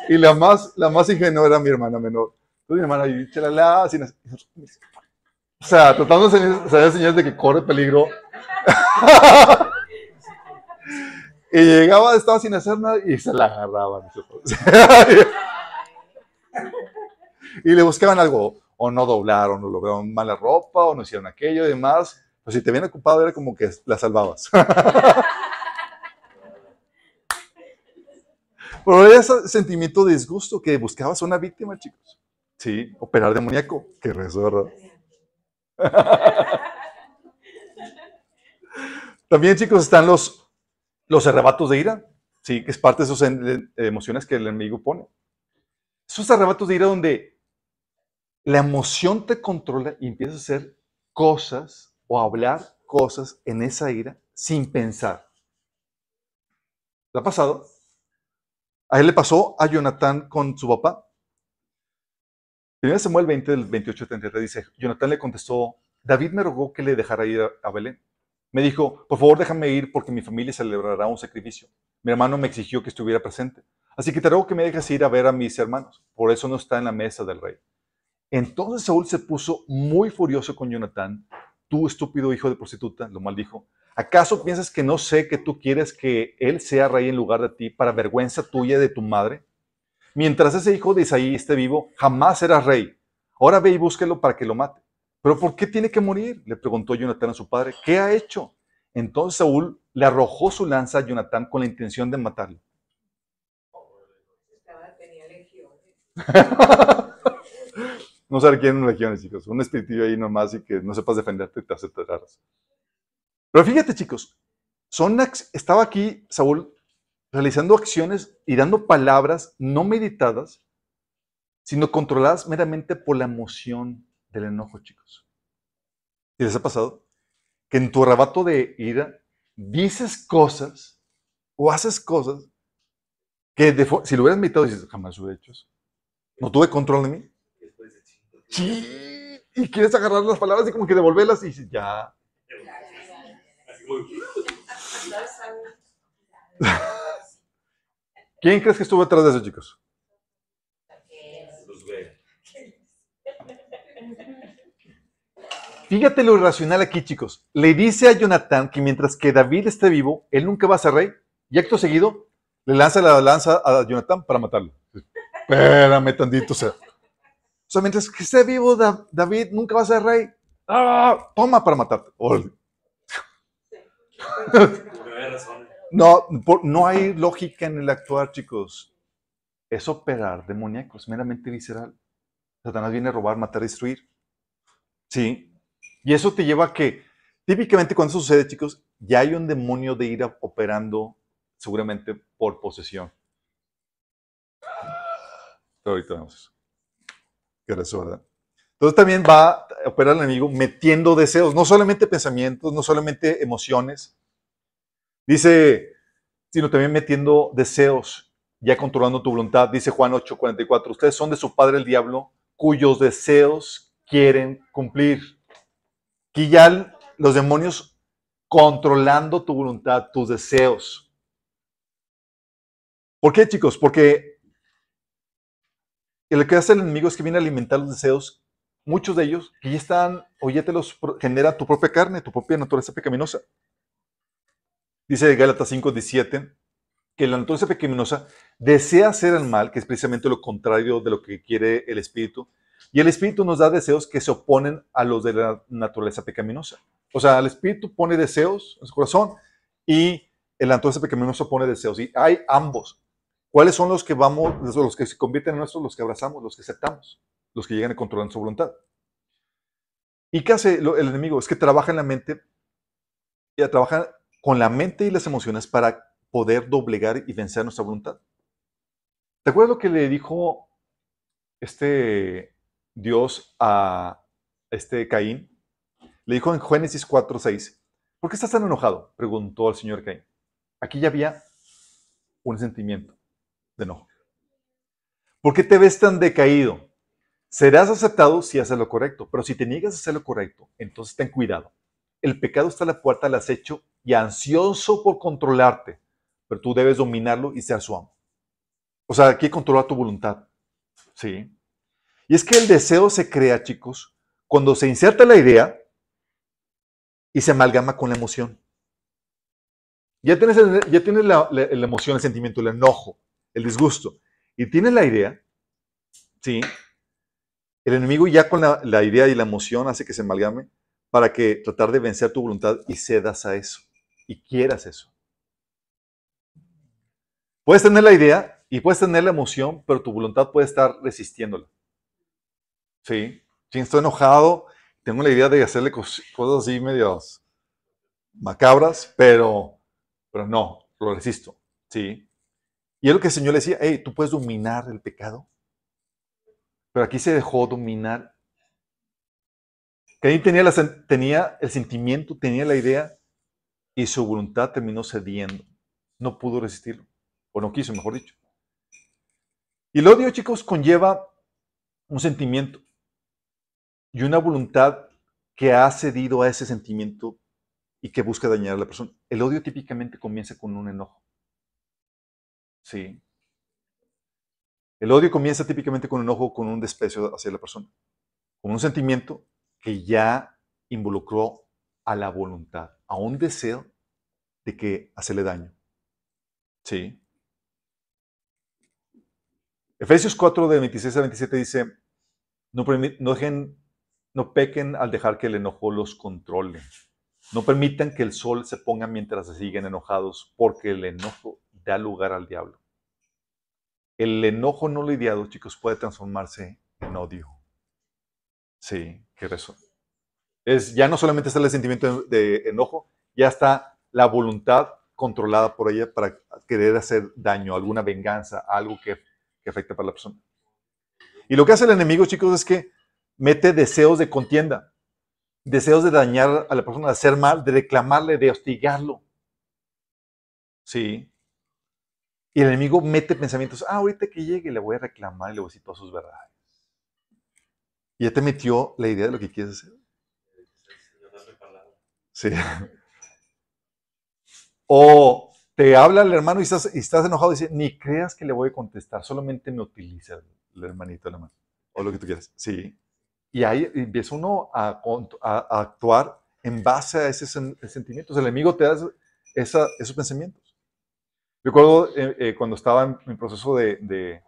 y la más, la más ingenua era mi hermana menor. Entonces mi hermana, y chalala, sin, o sea, tratando de hacer señales de que corre peligro. y llegaba, estaba sin hacer nada y se la agarraban. y le buscaban algo, o no doblaron, o lograron mala ropa, o no hicieron aquello y demás. Pues si te habían ocupado era como que la salvabas. Pero era ese sentimiento de disgusto que buscabas una víctima, chicos. Sí, operar demoníaco. Qué rezo, También, chicos, están los, los arrebatos de ira, ¿sí? que es parte de esas emociones que el enemigo pone. Esos arrebatos de ira donde la emoción te controla y empiezas a hacer cosas o a hablar cosas en esa ira sin pensar. ¿Le ha pasado? A él le pasó a Jonathan con su papá. Primero Samuel 20, del 28 33 dice, Jonathan le contestó, David me rogó que le dejara ir a Belén. Me dijo, por favor déjame ir porque mi familia celebrará un sacrificio. Mi hermano me exigió que estuviera presente. Así que te ruego que me dejes ir a ver a mis hermanos. Por eso no está en la mesa del rey. Entonces Saúl se puso muy furioso con Jonathan. Tú, estúpido hijo de prostituta, lo maldijo. ¿Acaso piensas que no sé que tú quieres que él sea rey en lugar de ti para vergüenza tuya y de tu madre? Mientras ese hijo de Isaí esté vivo, jamás será rey. Ahora ve y búsquelo para que lo mate. ¿Pero por qué tiene que morir? Le preguntó Jonatán a su padre. ¿Qué ha hecho? Entonces Saúl le arrojó su lanza a Jonatán con la intención de matarlo. no se requieren legiones, chicos. Un espíritu ahí nomás y que no sepas defenderte te hace. Pero fíjate, chicos, son, estaba aquí Saúl realizando acciones y dando palabras no meditadas, sino controladas meramente por la emoción del enojo, chicos. ¿Y les ha pasado? Que en tu arrebato de ira dices cosas o haces cosas que si lo hubieras meditado dices, jamás lo he hecho. No tuve control de mí. Y quieres agarrar las palabras y como que devolverlas y ya. ¿Quién crees que estuvo detrás de eso, chicos? Fíjate lo irracional aquí, chicos. Le dice a Jonathan que mientras que David esté vivo, él nunca va a ser rey. Y acto seguido, le lanza la lanza a Jonathan para matarlo. Espérame tantito, sea. O sea, mientras que esté vivo David, nunca va a ser rey. ¡Ah! Toma para matarte. No, no hay lógica en el actuar, chicos. Es operar demoníacos, meramente visceral. Satanás viene a robar, matar, destruir. Sí, y eso te lleva a que, típicamente cuando eso sucede, chicos, ya hay un demonio de ira operando seguramente por posesión. Pero ahorita vemos eso. Qué eso, ¿verdad? Entonces también va a operar el enemigo metiendo deseos, no solamente pensamientos, no solamente emociones. Dice, sino también metiendo deseos, ya controlando tu voluntad. Dice Juan 8:44, ustedes son de su padre el diablo, cuyos deseos quieren cumplir. Aquí ya los demonios controlando tu voluntad, tus deseos. ¿Por qué, chicos? Porque lo que hace el enemigo es que viene a alimentar los deseos, muchos de ellos, que ya están, o ya te los genera tu propia carne, tu propia naturaleza pecaminosa. Dice Gálatas 5, 17, que la naturaleza pecaminosa desea hacer el mal, que es precisamente lo contrario de lo que quiere el espíritu, y el Espíritu nos da deseos que se oponen a los de la naturaleza pecaminosa. O sea, el Espíritu pone deseos en su corazón y la naturaleza pecaminosa pone deseos. Y hay ambos. ¿Cuáles son los que vamos, los que se convierten en nuestros, los que abrazamos, los que aceptamos, los que llegan a controlar su voluntad? ¿Y qué hace el enemigo? Es que trabaja en la mente, y trabaja con la mente y las emociones para poder doblegar y vencer nuestra voluntad. ¿Te acuerdas lo que le dijo este Dios a este Caín, Le dijo en Génesis 4, 6, ¿por qué estás tan enojado? Preguntó al señor Caín. Aquí ya había un sentimiento de enojo. ¿Por qué te ves tan decaído? Serás aceptado si haces lo correcto, pero si te niegas a hacer lo correcto, entonces ten cuidado. El pecado está a la puerta del acecho y ansioso por controlarte, pero tú debes dominarlo y ser su amo. O sea, aquí controlar tu voluntad. ¿Sí? Y es que el deseo se crea, chicos, cuando se inserta la idea y se amalgama con la emoción. Ya tienes, ya tienes la, emoción, el sentimiento, el enojo, el disgusto, y tienes la idea, ¿sí? El enemigo ya con la, idea y la emoción hace que se amalgame para que tratar de vencer tu voluntad y cedas a eso, y quieras eso. Puedes tener la idea y puedes tener la emoción, pero tu voluntad puede estar resistiéndola. Sí, si estoy enojado, tengo la idea de hacerle cosas así medias macabras, pero, pero no, lo resisto. Sí. Y es lo que el Señor le decía, hey, tú puedes dominar el pecado. Pero aquí se dejó dominar. Caín tenía, tenía el sentimiento, tenía la idea, y su voluntad terminó cediendo. No pudo resistirlo, o no quiso, mejor dicho. Y el odio, chicos, conlleva un sentimiento y una voluntad que ha cedido a ese sentimiento y que busca dañar a la persona. El odio típicamente comienza con un enojo. Sí. El odio comienza típicamente con un enojo, con un desprecio hacia la persona, con un sentimiento que ya involucró a la voluntad, a un deseo de que hacerle daño. Sí. Efesios 4, de 26 a 27 dice, no, no no pequen al dejar que el enojo los controle. No permitan que el sol se ponga mientras se siguen enojados, porque el enojo da lugar al diablo. El enojo no lidiado, chicos, puede transformarse en odio. Sí, qué razón. Es, ya no solamente está el sentimiento de, enojo, ya está la voluntad controlada por ella para querer hacer daño, alguna venganza, algo que, que afecta para la persona. Y lo que hace el enemigo, chicos, es que mete deseos de contienda, deseos de dañar a la persona, de hacer mal, de reclamarle, de hostigarlo. Sí. Y el enemigo mete pensamientos, ah, ahorita que llegue le voy a reclamar y le voy a decir todas sus verdades. Y ya te metió la idea de lo que quieres hacer. Sí. O te habla el hermano y estás, enojado y dice, ni creas que le voy a contestar, solamente me utiliza el hermanito, la mano. O lo que tú quieras. Sí. Y ahí empieza uno a, actuar en base a esos sentimientos. El enemigo te da esos pensamientos. Recuerdo eh, eh, cuando estaba en mi proceso de, de,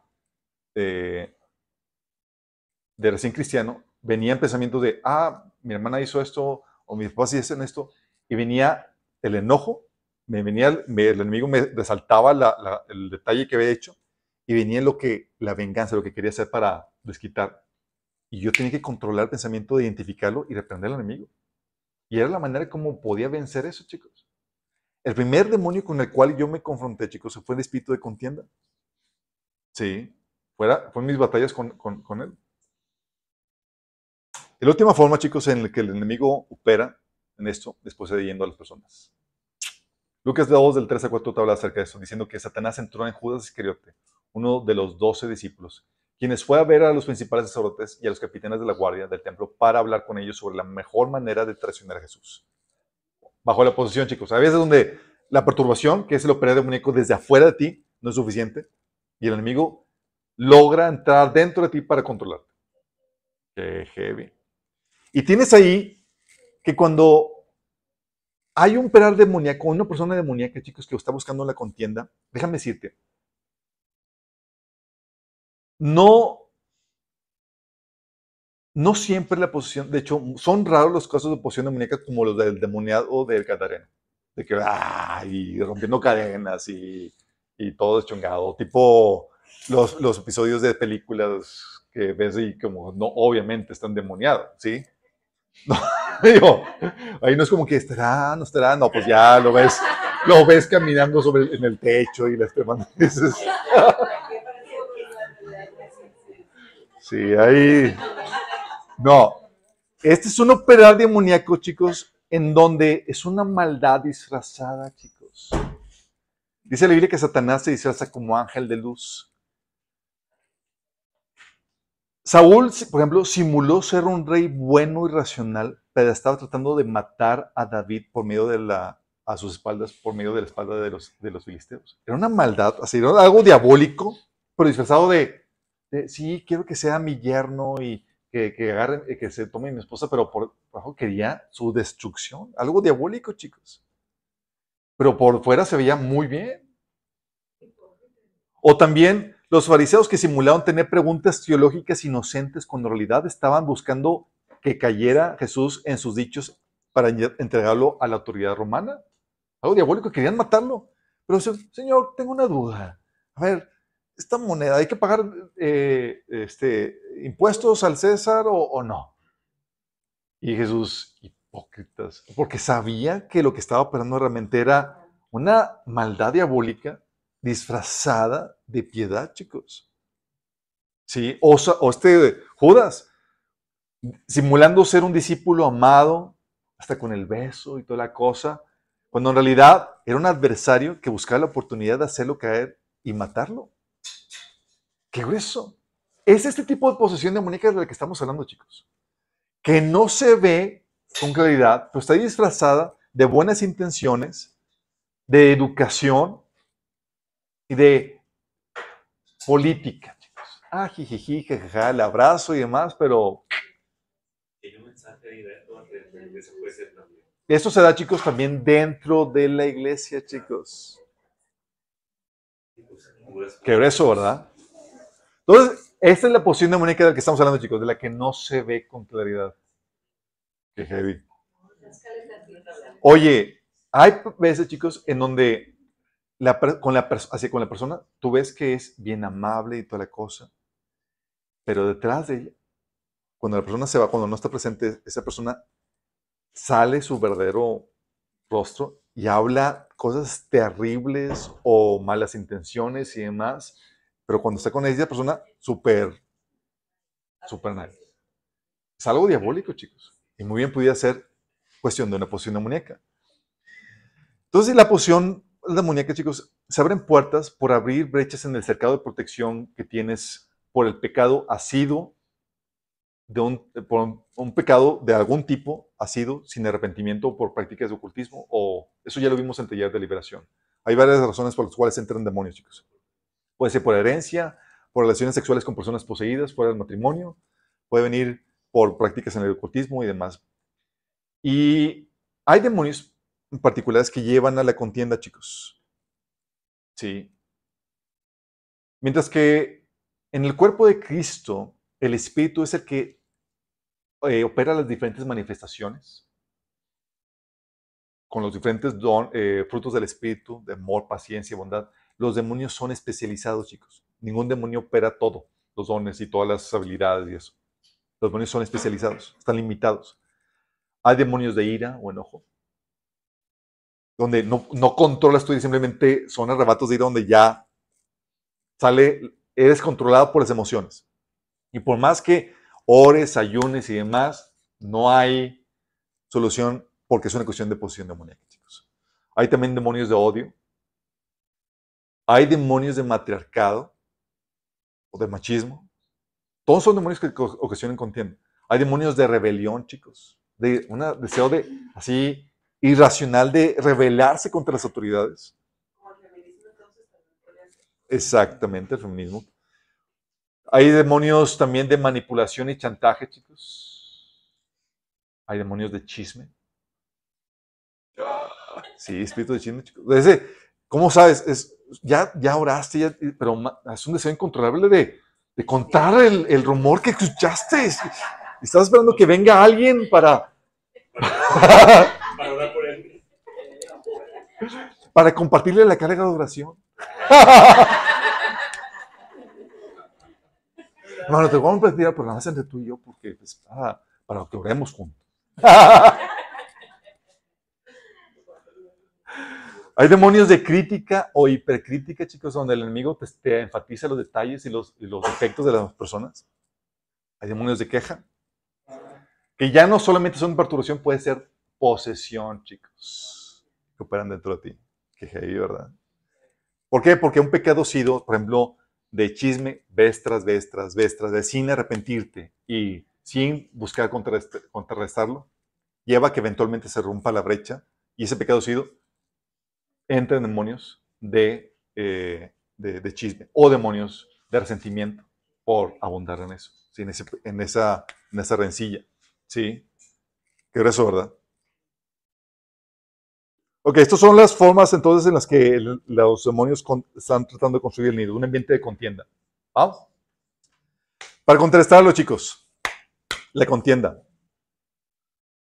de, recién cristiano, venían pensamientos de, ah, mi hermana hizo esto, o mis papás hicieron esto, y venía el enojo, me venía el, enemigo me resaltaba el detalle que había hecho, y venía lo que, la venganza, lo que quería hacer para desquitar. Y yo tenía que controlar el pensamiento de identificarlo y reprender al enemigo. Y era la manera como podía vencer eso, chicos. El primer demonio con el cual yo me confronté, chicos, fue el espíritu de contienda. Sí, fuera, fue mis batallas con, con, él. Y la última forma, chicos, en la que el enemigo opera en esto, después de yendo a las personas. Lucas 2, del 3 a 4, te habla acerca de eso, diciendo que Satanás entró en Judas Iscariote, uno de los doce discípulos, quienes fue a ver a los principales sacerdotes y a los capitanes de la guardia del templo para hablar con ellos sobre la mejor manera de traicionar a Jesús. Bajo la posición, chicos. A veces donde la perturbación, que es el operar demoníaco desde afuera de ti, no es suficiente, y el enemigo logra entrar dentro de ti para controlarte. Heavy. Y tienes ahí que cuando hay un operar demoníaco, una persona demoníaca, chicos, que está buscando la contienda, déjame decirte, no, no siempre la posición, de hecho, son raros los casos de posición demoníaca como los del demoniado del Gadareno, de que, ay, rompiendo cadenas y, y todo deschongado, tipo los, los, episodios de películas que ves y como, no, obviamente están demoniados, ¿sí? No, digo, ahí no es como que estará, no estará, no, pues ya lo ves, lo ves caminando sobre en el techo y las demás dices, Sí, ahí. No. Este es un operar demoníaco, chicos, en donde es una maldad disfrazada, chicos. Dice la Biblia que Satanás se disfraza como ángel de luz. Saúl, por ejemplo, simuló ser un rey bueno y racional, pero estaba tratando de matar a David por medio de la, a sus espaldas, por medio de la espalda de los, de los filisteos. Era una maldad, así, algo diabólico, pero disfrazado de, sí, quiero que sea mi yerno y que, que agarren, que se tome mi esposa, pero por abajo quería su destrucción. Algo diabólico, chicos. Pero por fuera se veía muy bien. O también los fariseos que simulaban tener preguntas teológicas inocentes cuando en realidad estaban buscando que cayera Jesús en sus dichos para entregarlo a la autoridad romana. Algo diabólico, querían matarlo. Pero, Señor, tengo una duda. A ver, esta moneda, ¿hay que pagar eh, este, impuestos al César o, no? Y Jesús, hipócritas, porque sabía que lo que estaba operando realmente era una maldad diabólica disfrazada de piedad, chicos. Sí, o, o este Judas, simulando ser un discípulo amado, hasta con el beso y toda la cosa, cuando en realidad era un adversario que buscaba la oportunidad de hacerlo caer y matarlo. ¡Qué grueso! Es este tipo de posesión demoníaca de la que estamos hablando, chicos. Que no se ve con claridad, pero está disfrazada de buenas intenciones, de educación y de política, chicos. Ah, jijiji, jajaja, el abrazo y demás, pero... Eso se da, chicos, también dentro de la iglesia, chicos. Qué grueso, ¿verdad? Entonces, esta es la posición demoníaca de la que estamos hablando, chicos, de la que no se ve con claridad. Qué heavy. Oye, hay veces, chicos, en donde con, la así, con la persona tú ves que es bien amable y toda la cosa, pero detrás de ella, cuando la persona se va, cuando no está presente, esa persona sale su verdadero rostro y habla cosas terribles o malas intenciones y demás pero cuando está con esa persona, súper, súper nice. Es algo diabólico, chicos. Y muy bien pudiera ser cuestión de una poción demoníaca. Entonces, la poción demoníaca, chicos, se abren puertas por abrir brechas en el cercado de protección que tienes por el pecado asido, de un, pecado de algún tipo, asido, sin arrepentimiento por prácticas de ocultismo, o eso ya lo vimos en taller de liberación. Hay varias razones por las cuales entran demonios, chicos. Puede ser por herencia, por relaciones sexuales con personas poseídas, fuera del matrimonio. Puede venir por prácticas en el ocultismo y demás. Y hay demonios en particulares que llevan a la contienda, chicos. Sí. Mientras que en el cuerpo de Cristo, el Espíritu es el que eh, opera las diferentes manifestaciones con los diferentes eh, frutos del Espíritu, de amor, paciencia, bondad. Los demonios son especializados, chicos. Ningún demonio opera todo, los dones y todas las habilidades y eso. Los demonios son especializados, están limitados. Hay demonios de ira o enojo, donde no, no controlas tú y simplemente son arrebatos de ira donde ya sale, eres controlado por las emociones. Y por más que ores, ayunes y demás, no hay solución porque es una cuestión de posición demoníaca, chicos. Hay también demonios de odio, hay demonios de matriarcado o de machismo. Todos son demonios que ocasionan contienda. Hay demonios de rebelión, chicos. De un deseo de, así, irracional de rebelarse contra las autoridades. Exactamente, el feminismo. Hay demonios también de manipulación y chantaje, chicos. Hay demonios de chisme. Sí, espíritu de chisme, chicos. ¿Cómo sabes? Es, ya, ya oraste, pero es un deseo incontrolable de, de contar el, el, rumor que escuchaste. Estás esperando que venga alguien para... para por él. Para compartirle la carga de oración. Bueno, te voy a compartir el programa entre tú y yo porque para, para que oremos juntos. Hay demonios de crítica o hipercrítica, chicos, donde el enemigo te, enfatiza los detalles y los, defectos de las personas. Hay demonios de queja, Que ya no solamente son perturbación, puede ser posesión, chicos, que operan dentro de ti. Que heavy, ¿verdad? ¿Por qué? Porque un pecado sido, por ejemplo, de chisme, vez tras vez, tras sin arrepentirte y sin buscar contrarrestarlo, lleva a que eventualmente se rompa la brecha y ese pecado sido entra en demonios de, eh, de, chisme o demonios de resentimiento por abundar en eso, en, esa, en esa rencilla. ¿Sí? Qué eso, ¿verdad? Ok, estas son las formas entonces en las que los demonios están tratando de construir el nido, un ambiente de contienda. ¿Vamos? Para contrastarlo, chicos, la contienda.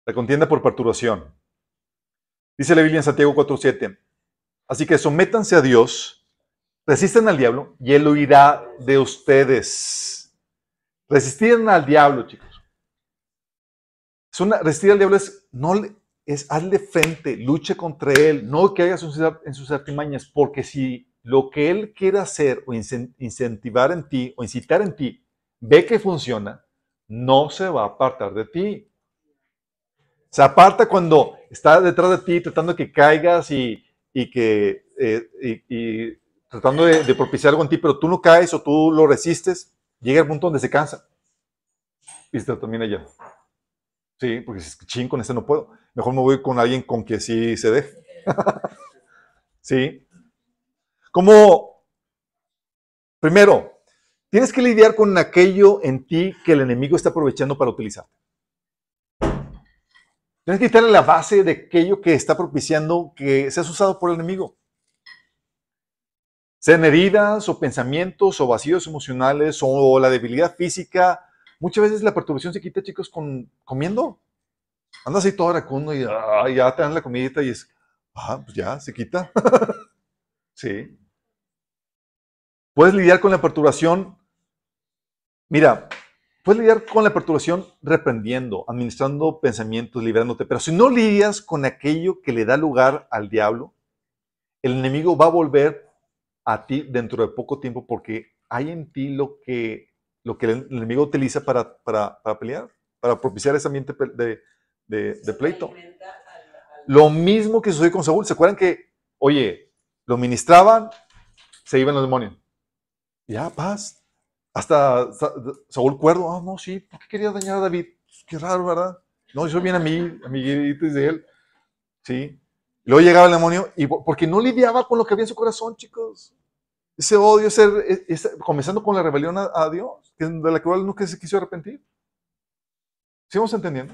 La contienda por perturbación. Dice la Biblia en Santiago 4.7. Así que sométanse a Dios, resisten al diablo y él huirá de ustedes. Resistir al diablo, chicos. Es una, resistir al diablo es, no, es hazle frente, luche contra él, no hagas en sus artimañas, porque si lo que él quiere hacer o incentivar en ti o incitar en ti ve que funciona, no se va a apartar de ti. Se aparta cuando está detrás de ti tratando que caigas y, que eh, tratando de, propiciar algo en ti, pero tú no caes o tú lo resistes, llega el punto donde se cansa y se termina ya. Sí, porque si ching, con ese no puedo. Mejor me voy con alguien con que sí se deje. sí. Como, primero, tienes que lidiar con aquello en ti que el enemigo está aprovechando para utilizar. Tienes que quitarle la base de aquello que está propiciando que seas usado por el enemigo. Sean heridas o pensamientos o vacíos emocionales o la debilidad física Muchas veces la perturbación se quita, chicos, con comiendo. Andas ahí todo aracundo y ya te dan la comidita y es, ah, pues ya, se quita. sí. Puedes lidiar con la perturbación. Mira, puedes lidiar con la perturbación reprendiendo, administrando pensamientos, liberándote. Pero si no lidias con aquello que le da lugar al diablo, el enemigo va a volver a ti dentro de poco tiempo porque hay en ti lo que lo que el enemigo utiliza para, para, pelear, para propiciar ese ambiente de, de, pleito. Lo mismo que sucedió con Saúl. ¿Se acuerdan que, oye, lo ministraban, se iban los demonios? Ya, paz. Hasta Saúl cuerdo, ah, no, sí, ¿por qué quería dañar a David? Pues, qué raro, ¿verdad? No, yo soy bien mí amiguito de él. Sí. Luego llegaba el demonio y porque no lidiaba con lo que había en su corazón, chicos. Ese odio, ese, comenzando con la rebelión a, Dios, de la cual nunca se quiso arrepentir. ¿Sigamos entendiendo?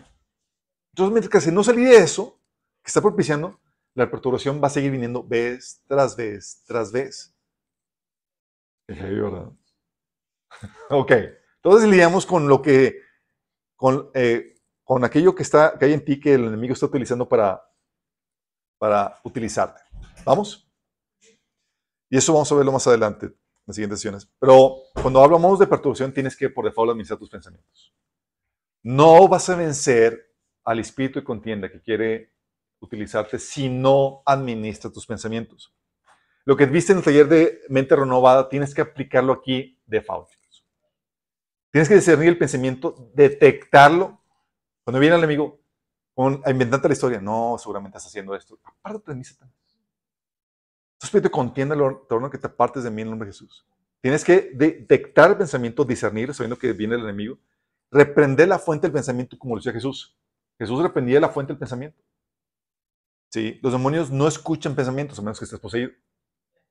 Entonces, mientras que no salí de eso, que está propiciando, la perturbación va a seguir viniendo vez tras vez tras vez. ¿verdad? Ok, entonces lidiamos con lo que, con, eh, con aquello que, está, que hay en ti que el enemigo está utilizando para, para utilizarte. ¿Vamos? Y eso vamos a verlo más adelante, en las siguientes sesiones. Pero cuando hablamos de perturbación, tienes que por default administrar tus pensamientos. No vas a vencer al espíritu de contienda que quiere utilizarte si no administras tus pensamientos. Lo que viste en el taller de mente renovada, tienes que aplicarlo aquí de default. Tienes que discernir el pensamiento, detectarlo. Cuando viene el enemigo, con, inventarte la historia, no, seguramente estás haciendo esto. Apártate de mí, Satanás. Tu espíritu contienda el que te apartes de mí en el nombre de Jesús. Tienes que detectar el pensamiento, discernir, sabiendo que viene el enemigo, reprender la fuente del pensamiento como lo decía Jesús. Jesús reprendía la fuente del pensamiento. ¿Sí? Los demonios no escuchan pensamientos a menos que estés poseído.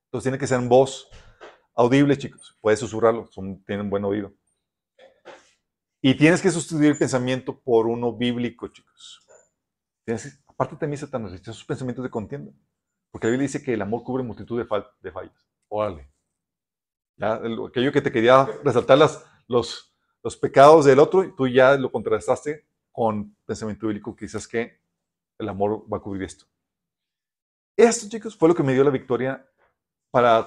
Entonces tiene que ser en voz audible, chicos. Puedes susurrarlo, son, tienen buen oído. Y tienes que sustituir el pensamiento por uno bíblico, chicos. Tienes, aparte mí, Satanás, esos pensamientos de contienda. Porque la Biblia dice que el amor cubre multitud de, de fallas. Órale. Ya, aquello que te quería resaltar las, los, los pecados del otro, tú ya lo contrastaste con pensamiento bíblico que dices que el amor va a cubrir esto. Esto, chicos, fue lo que me dio la victoria para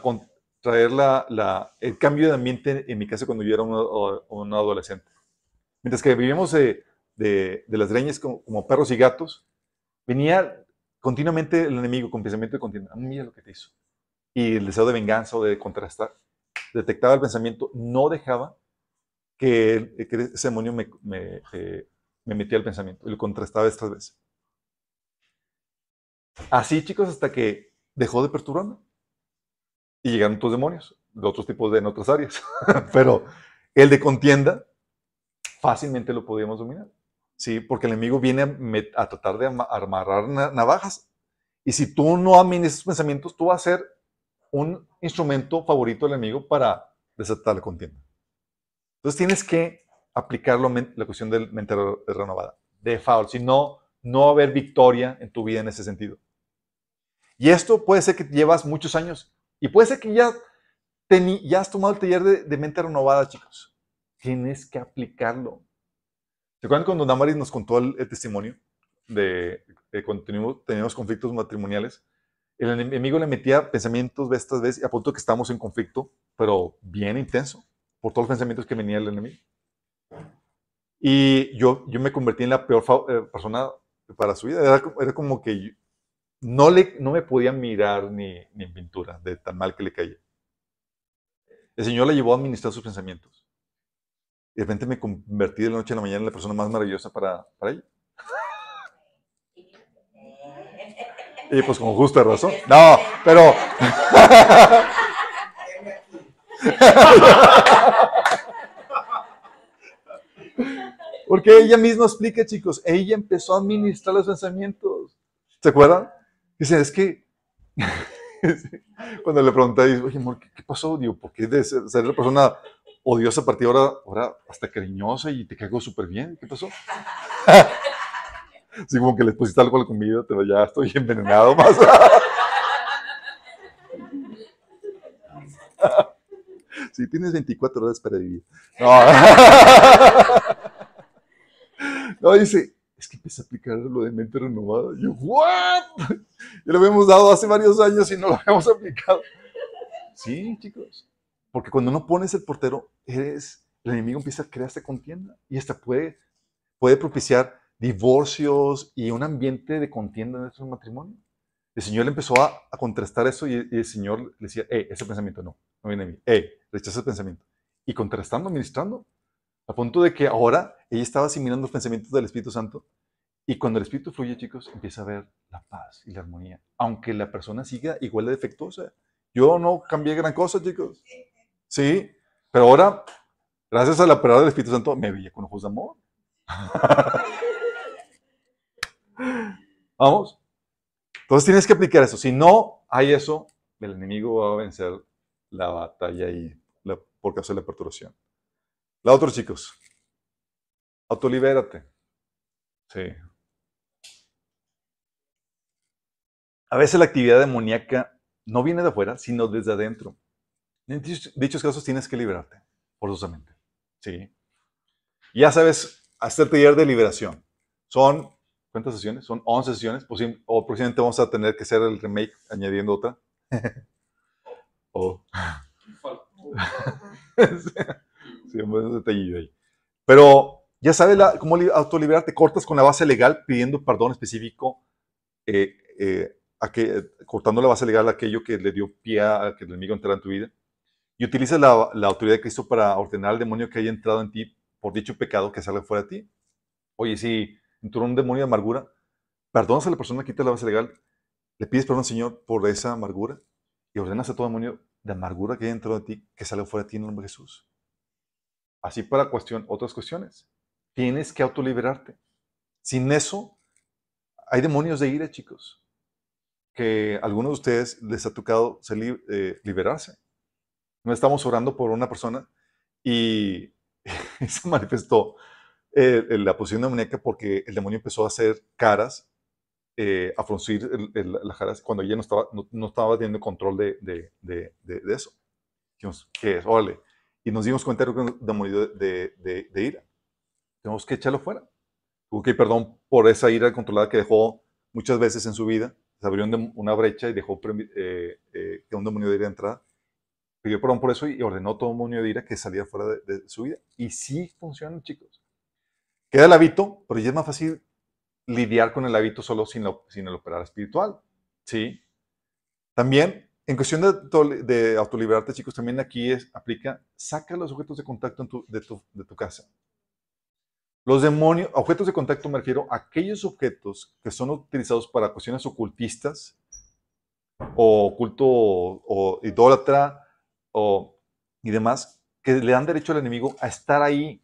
traer la, la, el cambio de ambiente en mi casa cuando yo era un, adolescente. Mientras que vivíamos de, las greñas como, perros y gatos, venía continuamente el enemigo con pensamiento de contienda, mira lo que te hizo. Y el deseo de venganza o de contrastar, detectaba el pensamiento, no dejaba que, ese demonio me, me, eh, me metía el pensamiento y lo contrastaba estas veces. Así, chicos, hasta que dejó de perturbarme. Y llegaron otros demonios, de otros tipos de en otras áreas. Pero el de contienda, fácilmente lo podíamos dominar. Sí, porque el enemigo viene a, tratar de amarrar navajas. Y si tú no administras esos pensamientos, tú vas a ser un instrumento favorito del enemigo para desatar la contienda. Entonces tienes que aplicarlo la cuestión del mente renovada, de favor, si no, no va a haber victoria en tu vida en ese sentido. Y esto puede ser que llevas muchos años y puede ser que ya, ya has tomado el taller de, mente renovada, chicos. Tienes que aplicarlo. ¿Se acuerdan cuando Damaris nos contó el, testimonio de, cuando teníamos, conflictos matrimoniales? El enemigo le metía pensamientos de estas veces a punto que estamos en conflicto, pero bien intenso, por todos los pensamientos que venía el enemigo. Y yo, yo me convertí en la peor eh, persona para su vida. Era, era como que no, le, no me podía mirar ni, ni en pintura de tan mal que le caía. El Señor le llevó a administrar sus pensamientos. Y de repente me convertí de la noche a la mañana en la persona más maravillosa para, para ella. Y pues con justa razón. No, pero... Porque ella misma explica, chicos, ella empezó a administrar los pensamientos. ¿Se acuerdan? Dice, es que cuando le pregunté, oye, amor, ¿qué, pasó? Digo, ¿por qué de ser, ser, la persona odiosa a partir de ahora, ahora hasta cariñosa y te caigo súper bien? ¿Qué pasó? Así como que le pusiste algo a la comida, pero ya estoy envenenado más. sí, tienes 24 horas para vivir. No, no dice, es que empecé a aplicar lo de mente renovada. Yo, ¿what? Ya lo habíamos dado hace varios años y no lo habíamos aplicado. Sí, chicos. Porque cuando no pones el portero, eres, el enemigo empieza a crear esta contienda y hasta puede, puede propiciar divorcios y un ambiente de contienda en nuestro matrimonio. El Señor le empezó a, contrastar eso y, el Señor le decía, hey, ese pensamiento no, no viene de mí. Hey, rechaza ese pensamiento. Y contrastando, ministrando, a punto de que ahora ella estaba asimilando los pensamientos del Espíritu Santo. Y cuando el Espíritu fluye, chicos, empieza a ver la paz y la armonía. Aunque la persona siga igual de defectuosa. Yo no cambié gran cosa, chicos. Sí, pero ahora, gracias a la palabra del Espíritu Santo, me veía con ojos de amor. Vamos. Entonces tienes que aplicar eso. Si no hay eso, el enemigo va a vencer la batalla y la, por causa de la perturbación. La otra, chicos. Autolibérate. Sí. A veces la actividad demoníaca no viene de afuera, sino desde adentro. En dichos casos tienes que liberarte, forzosamente. Sí. Ya sabes, hasta el taller de liberación. Son, ¿cuántas sesiones? Son 11 sesiones. O posiblemente vamos a tener que hacer el remake añadiendo otra. o... Sí, un detallillo ahí. Pero ya sabes cómo autoliberarte. Cortas con la base legal pidiendo perdón específico, eh, eh, a que, cortando la base legal a aquello que le dio pie a que el enemigo entrara en tu vida. Y utilizas la, autoridad de Cristo para ordenar al demonio que haya entrado en ti por dicho pecado que salga fuera de ti. Oye, si entró un demonio de amargura, perdonas a la persona, quita la base legal, le pides perdón al Señor por esa amargura y ordenas a todo demonio de amargura que haya entrado en ti que salga fuera de ti en el nombre de Jesús. Así para cuestión, otras cuestiones. Tienes que autoliberarte. Sin eso, hay demonios de ira, chicos, que a algunos de ustedes les ha tocado eh, liberarse. No estamos orando por una persona y, se manifestó eh, la posición demoníaca porque el demonio empezó a hacer caras, eh, a fruncir las caras cuando ella no estaba, no, estaba teniendo control de, de, de, de eso. Dijimos, ¿qué es? Órale, y nos dimos cuenta de demonio de, de, de, ira. Tenemos que echarlo fuera. Tuvo que perdón por esa ira controlada que dejó muchas veces en su vida. Se abrió una brecha y dejó eh, eh, que un demonio de ira entrara. Pidió perdón por eso y ordenó todo demonio de ira que saliera fuera de, su vida. Y sí funcionan, chicos. Queda el hábito, pero ya es más fácil lidiar con el hábito solo sin, sin el operar espiritual. ¿Sí? También en cuestión de, de, autoliberarte, chicos, también aquí es, aplica, saca los objetos de contacto de, tu, de, tu, casa. Los demonios, objetos de contacto me refiero a aquellos objetos que son utilizados para cuestiones ocultistas o culto o, idólatra y demás, que le dan derecho al enemigo a estar ahí.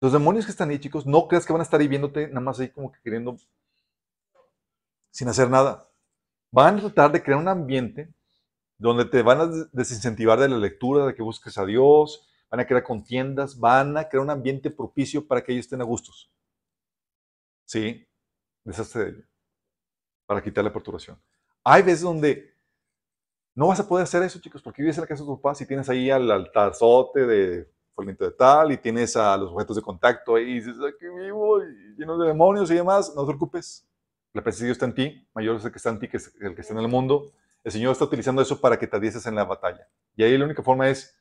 Los demonios que están ahí, chicos, no creas que van a estar ahí viéndote nada más ahí como que queriendo sin hacer nada. Van a tratar de crear un ambiente donde te van a desincentivar de la lectura, de que busques a Dios, van a crear contiendas, van a crear un ambiente propicio para que ellos estén a gustos. ¿Sí? Deshazte de ello. Para quitar la perturbación. Hay veces donde no vas a poder hacer eso, chicos, porque vives en la casa de tus papás y tienes ahí al altarzote de fulanito de tal y tienes a los objetos de contacto ahí y dices, aquí vivo, lleno de demonios y demás. No te preocupes. La presencia de Dios está en ti, mayor es el que está en ti que el que está en el mundo. El Señor está utilizando eso para que te adieces en la batalla. Y ahí la única forma es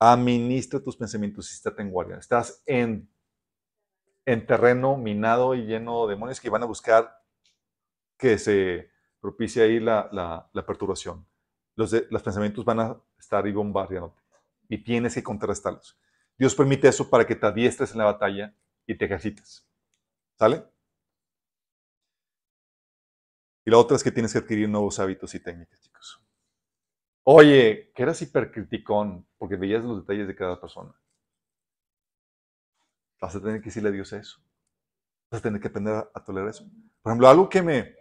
administra tus pensamientos y estate en guardia. Estás en, en terreno minado y lleno de demonios que van a buscar que se propicie ahí la, la, perturbación. Los, los pensamientos van a estar ahí bombardeándote y tienes que contrarrestarlos. Dios permite eso para que te adiestres en la batalla y te ejercites. ¿Sale? Y la otra es que tienes que adquirir nuevos hábitos y técnicas, chicos. Oye, que eras hipercriticón porque veías los detalles de cada persona. Vas a tener que decirle a Dios eso. Vas a tener que aprender a, tolerar eso. Por ejemplo, algo que me.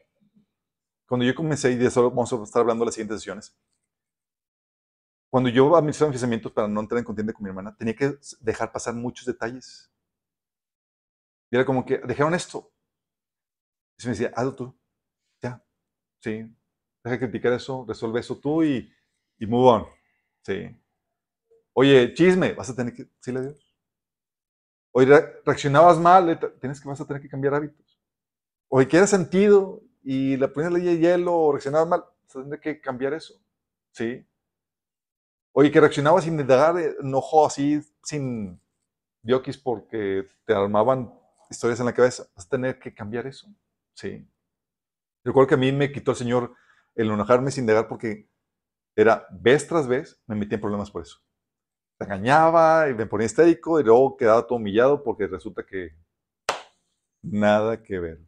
Cuando yo comencé, y de eso vamos a estar hablando en las siguientes sesiones. Cuando yo administraba mis para no entrar en contienda con mi hermana, tenía que dejar pasar muchos detalles. Y era como que, dejaron esto. Y se me decía, hazlo tú. Ya. Sí. Deja de criticar eso, resuelve eso tú y y move on. Sí. Oye, chisme, vas a tener que decirle a Dios. Oye, reaccionabas mal, tienes que vas a tener que cambiar hábitos. Oye, ¿qué sentido y la primera ley de hielo o reaccionabas mal, vas a tener que cambiar eso. Sí. Oye, que reaccionabas sin indagar, eh, enojo así, sin diokis porque te armaban historias en la cabeza, vas a tener que cambiar eso. Sí. Recuerdo que a mí me quitó el Señor el enojarme sin indagar porque era vez tras vez me metía en problemas por eso. Te engañaba y me ponía histérico y luego quedaba todo humillado porque resulta que nada que ver.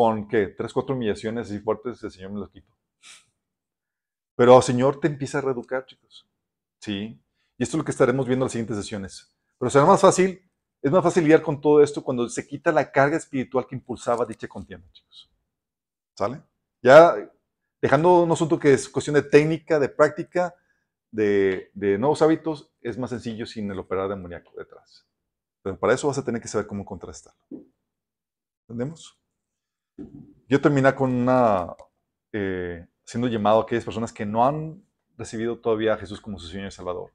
Con que tres, cuatro humillaciones así fuertes el Señor me los quitó. Pero el Señor te empieza a reeducar, chicos. Sí. Y esto es lo que estaremos viendo en las siguientes sesiones. Pero será más fácil, es más fácil lidiar con todo esto cuando se quita la carga espiritual que impulsaba dicha contienda, chicos. ¿Sale? Ya dejando un asunto que es cuestión de técnica, de práctica, de, nuevos hábitos, es más sencillo sin el operar demoníaco detrás. Pero para eso vas a tener que saber cómo contrastarlo. ¿Entendemos? Yo terminé con eh, siendo llamado a aquellas personas que no han recibido todavía a Jesús como su Señor y Salvador.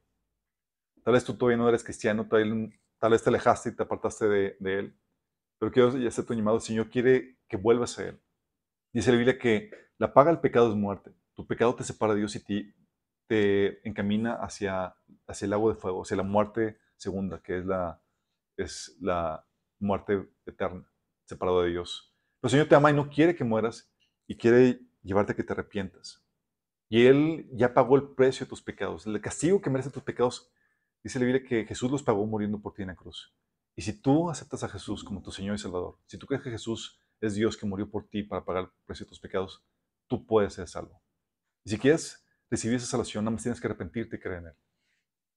Tal vez tú todavía no eres cristiano, tal, vez te alejaste y te apartaste de, Él. Pero quiero ya tu llamado. El Señor quiere que vuelvas a Él. Dice la Biblia que la paga del pecado es muerte. Tu pecado te separa de Dios y te, te encamina hacia, hacia el agua de fuego, hacia la muerte segunda, que es la, es la muerte eterna, separado de Dios. Pero el Señor te ama y no quiere que mueras y quiere llevarte a que te arrepientas. Y Él ya pagó el precio de tus pecados. El castigo que merecen tus pecados, dice la Biblia que Jesús los pagó muriendo por ti en la cruz. Y si tú aceptas a Jesús como tu Señor y Salvador, si tú crees que Jesús es Dios que murió por ti para pagar el precio de tus pecados, tú puedes ser salvo. Y si quieres recibir esa salvación, nada más tienes que arrepentirte y creer en Él.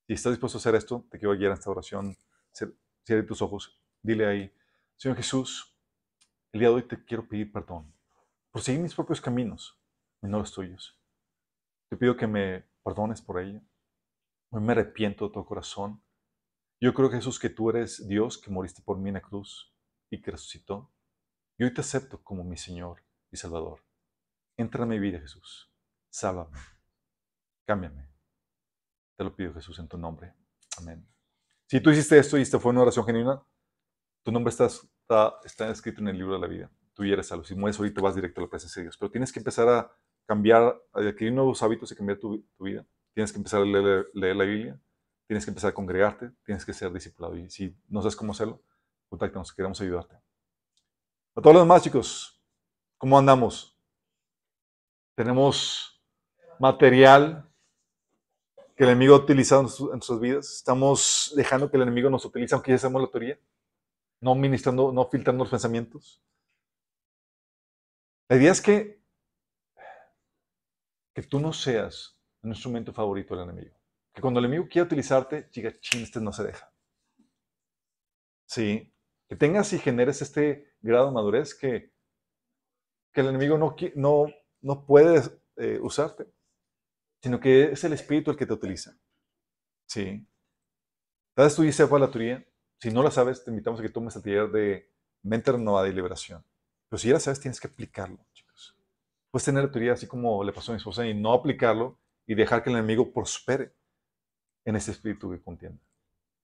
Si estás dispuesto a hacer esto, te quiero guiar a esta oración. Cierre tus ojos. Dile ahí, Señor Jesús, el día de hoy te quiero pedir perdón por seguir mis propios caminos y no los tuyos. Te pido que me perdones por ello. Hoy me arrepiento de todo corazón. Yo creo, Jesús, que tú eres Dios que moriste por mí en la cruz y que resucitó. Y hoy te acepto como mi Señor y Salvador. Entra en mi vida, Jesús. Sálvame. Cámbiame. Te lo pido, Jesús, en tu nombre. Amén. Si tú hiciste esto y esta fue una oración genuina, tu nombre está, está, escrito en el libro de la vida. Tú ya eres salvo. Si mueres te vas directo a la presencia de Dios. Pero tienes que empezar a cambiar, a adquirir nuevos hábitos y cambiar tu, vida. Tienes que empezar a leer, la Biblia. Tienes que empezar a congregarte. Tienes que ser discipulado. Y si no sabes cómo hacerlo, contáctanos. Queremos ayudarte. A todos los demás, chicos, ¿cómo andamos? Tenemos material que el enemigo ha utilizado en, nuestras vidas. Estamos dejando que el enemigo nos utilice, aunque ya sabemos la teoría. No ministrando, no filtrando los pensamientos. La idea es que, que tú no seas un instrumento favorito del enemigo. Que cuando el enemigo quiera utilizarte, ching, este no se deja. Sí, que tengas y generes este grado de madurez que, que el enemigo no, no, no puede eh, usarte, sino que es el Espíritu el que te utiliza. Sí. Tal vez tú ya la teoría. Si no la sabes, te invitamos a que tomes el taller de mente renovada y liberación. Pero si ya la sabes, tienes que aplicarlo, chicos. Puedes tener la teoría así como le pasó a mi esposa y no aplicarlo y dejar que el enemigo prospere en ese espíritu que contiene.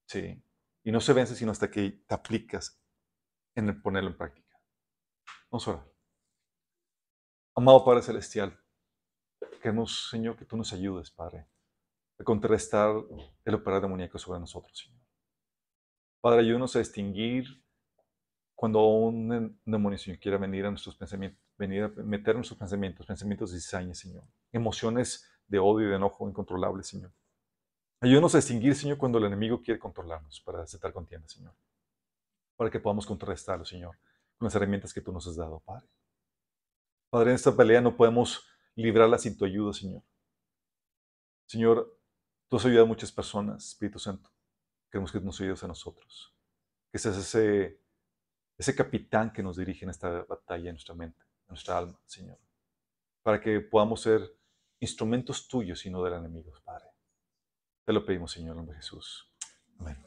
Sí. Y no se vence sino hasta que te aplicas en el ponerlo en práctica. Vamos a orar. Amado Padre Celestial, queremos, Señor, que tú nos ayudes, Padre, a contrarrestar el operar demoníaco sobre nosotros, Señor. Padre, ayúdanos a distinguir cuando un demonio, Señor, quiera venir a nuestros pensamientos, venir a meter nuestros pensamientos, pensamientos de cizaña, Señor, emociones de odio y de enojo incontrolables, Señor. Ayúdanos a distinguir, Señor, cuando el enemigo quiere controlarnos para aceptar contienda, Señor. Para que podamos contrarrestarlo, Señor, con las herramientas que tú nos has dado, Padre. Padre, en esta pelea no podemos librarla sin tu ayuda, Señor. Señor, tú has ayudado a muchas personas, Espíritu Santo. Queremos que nos ayudes a nosotros. Que seas ese, ese capitán que nos dirige en esta batalla en nuestra mente, en nuestra alma, Señor. Para que podamos ser instrumentos tuyos y no del enemigo, Padre. Te lo pedimos, Señor, en nombre de Jesús. Amén.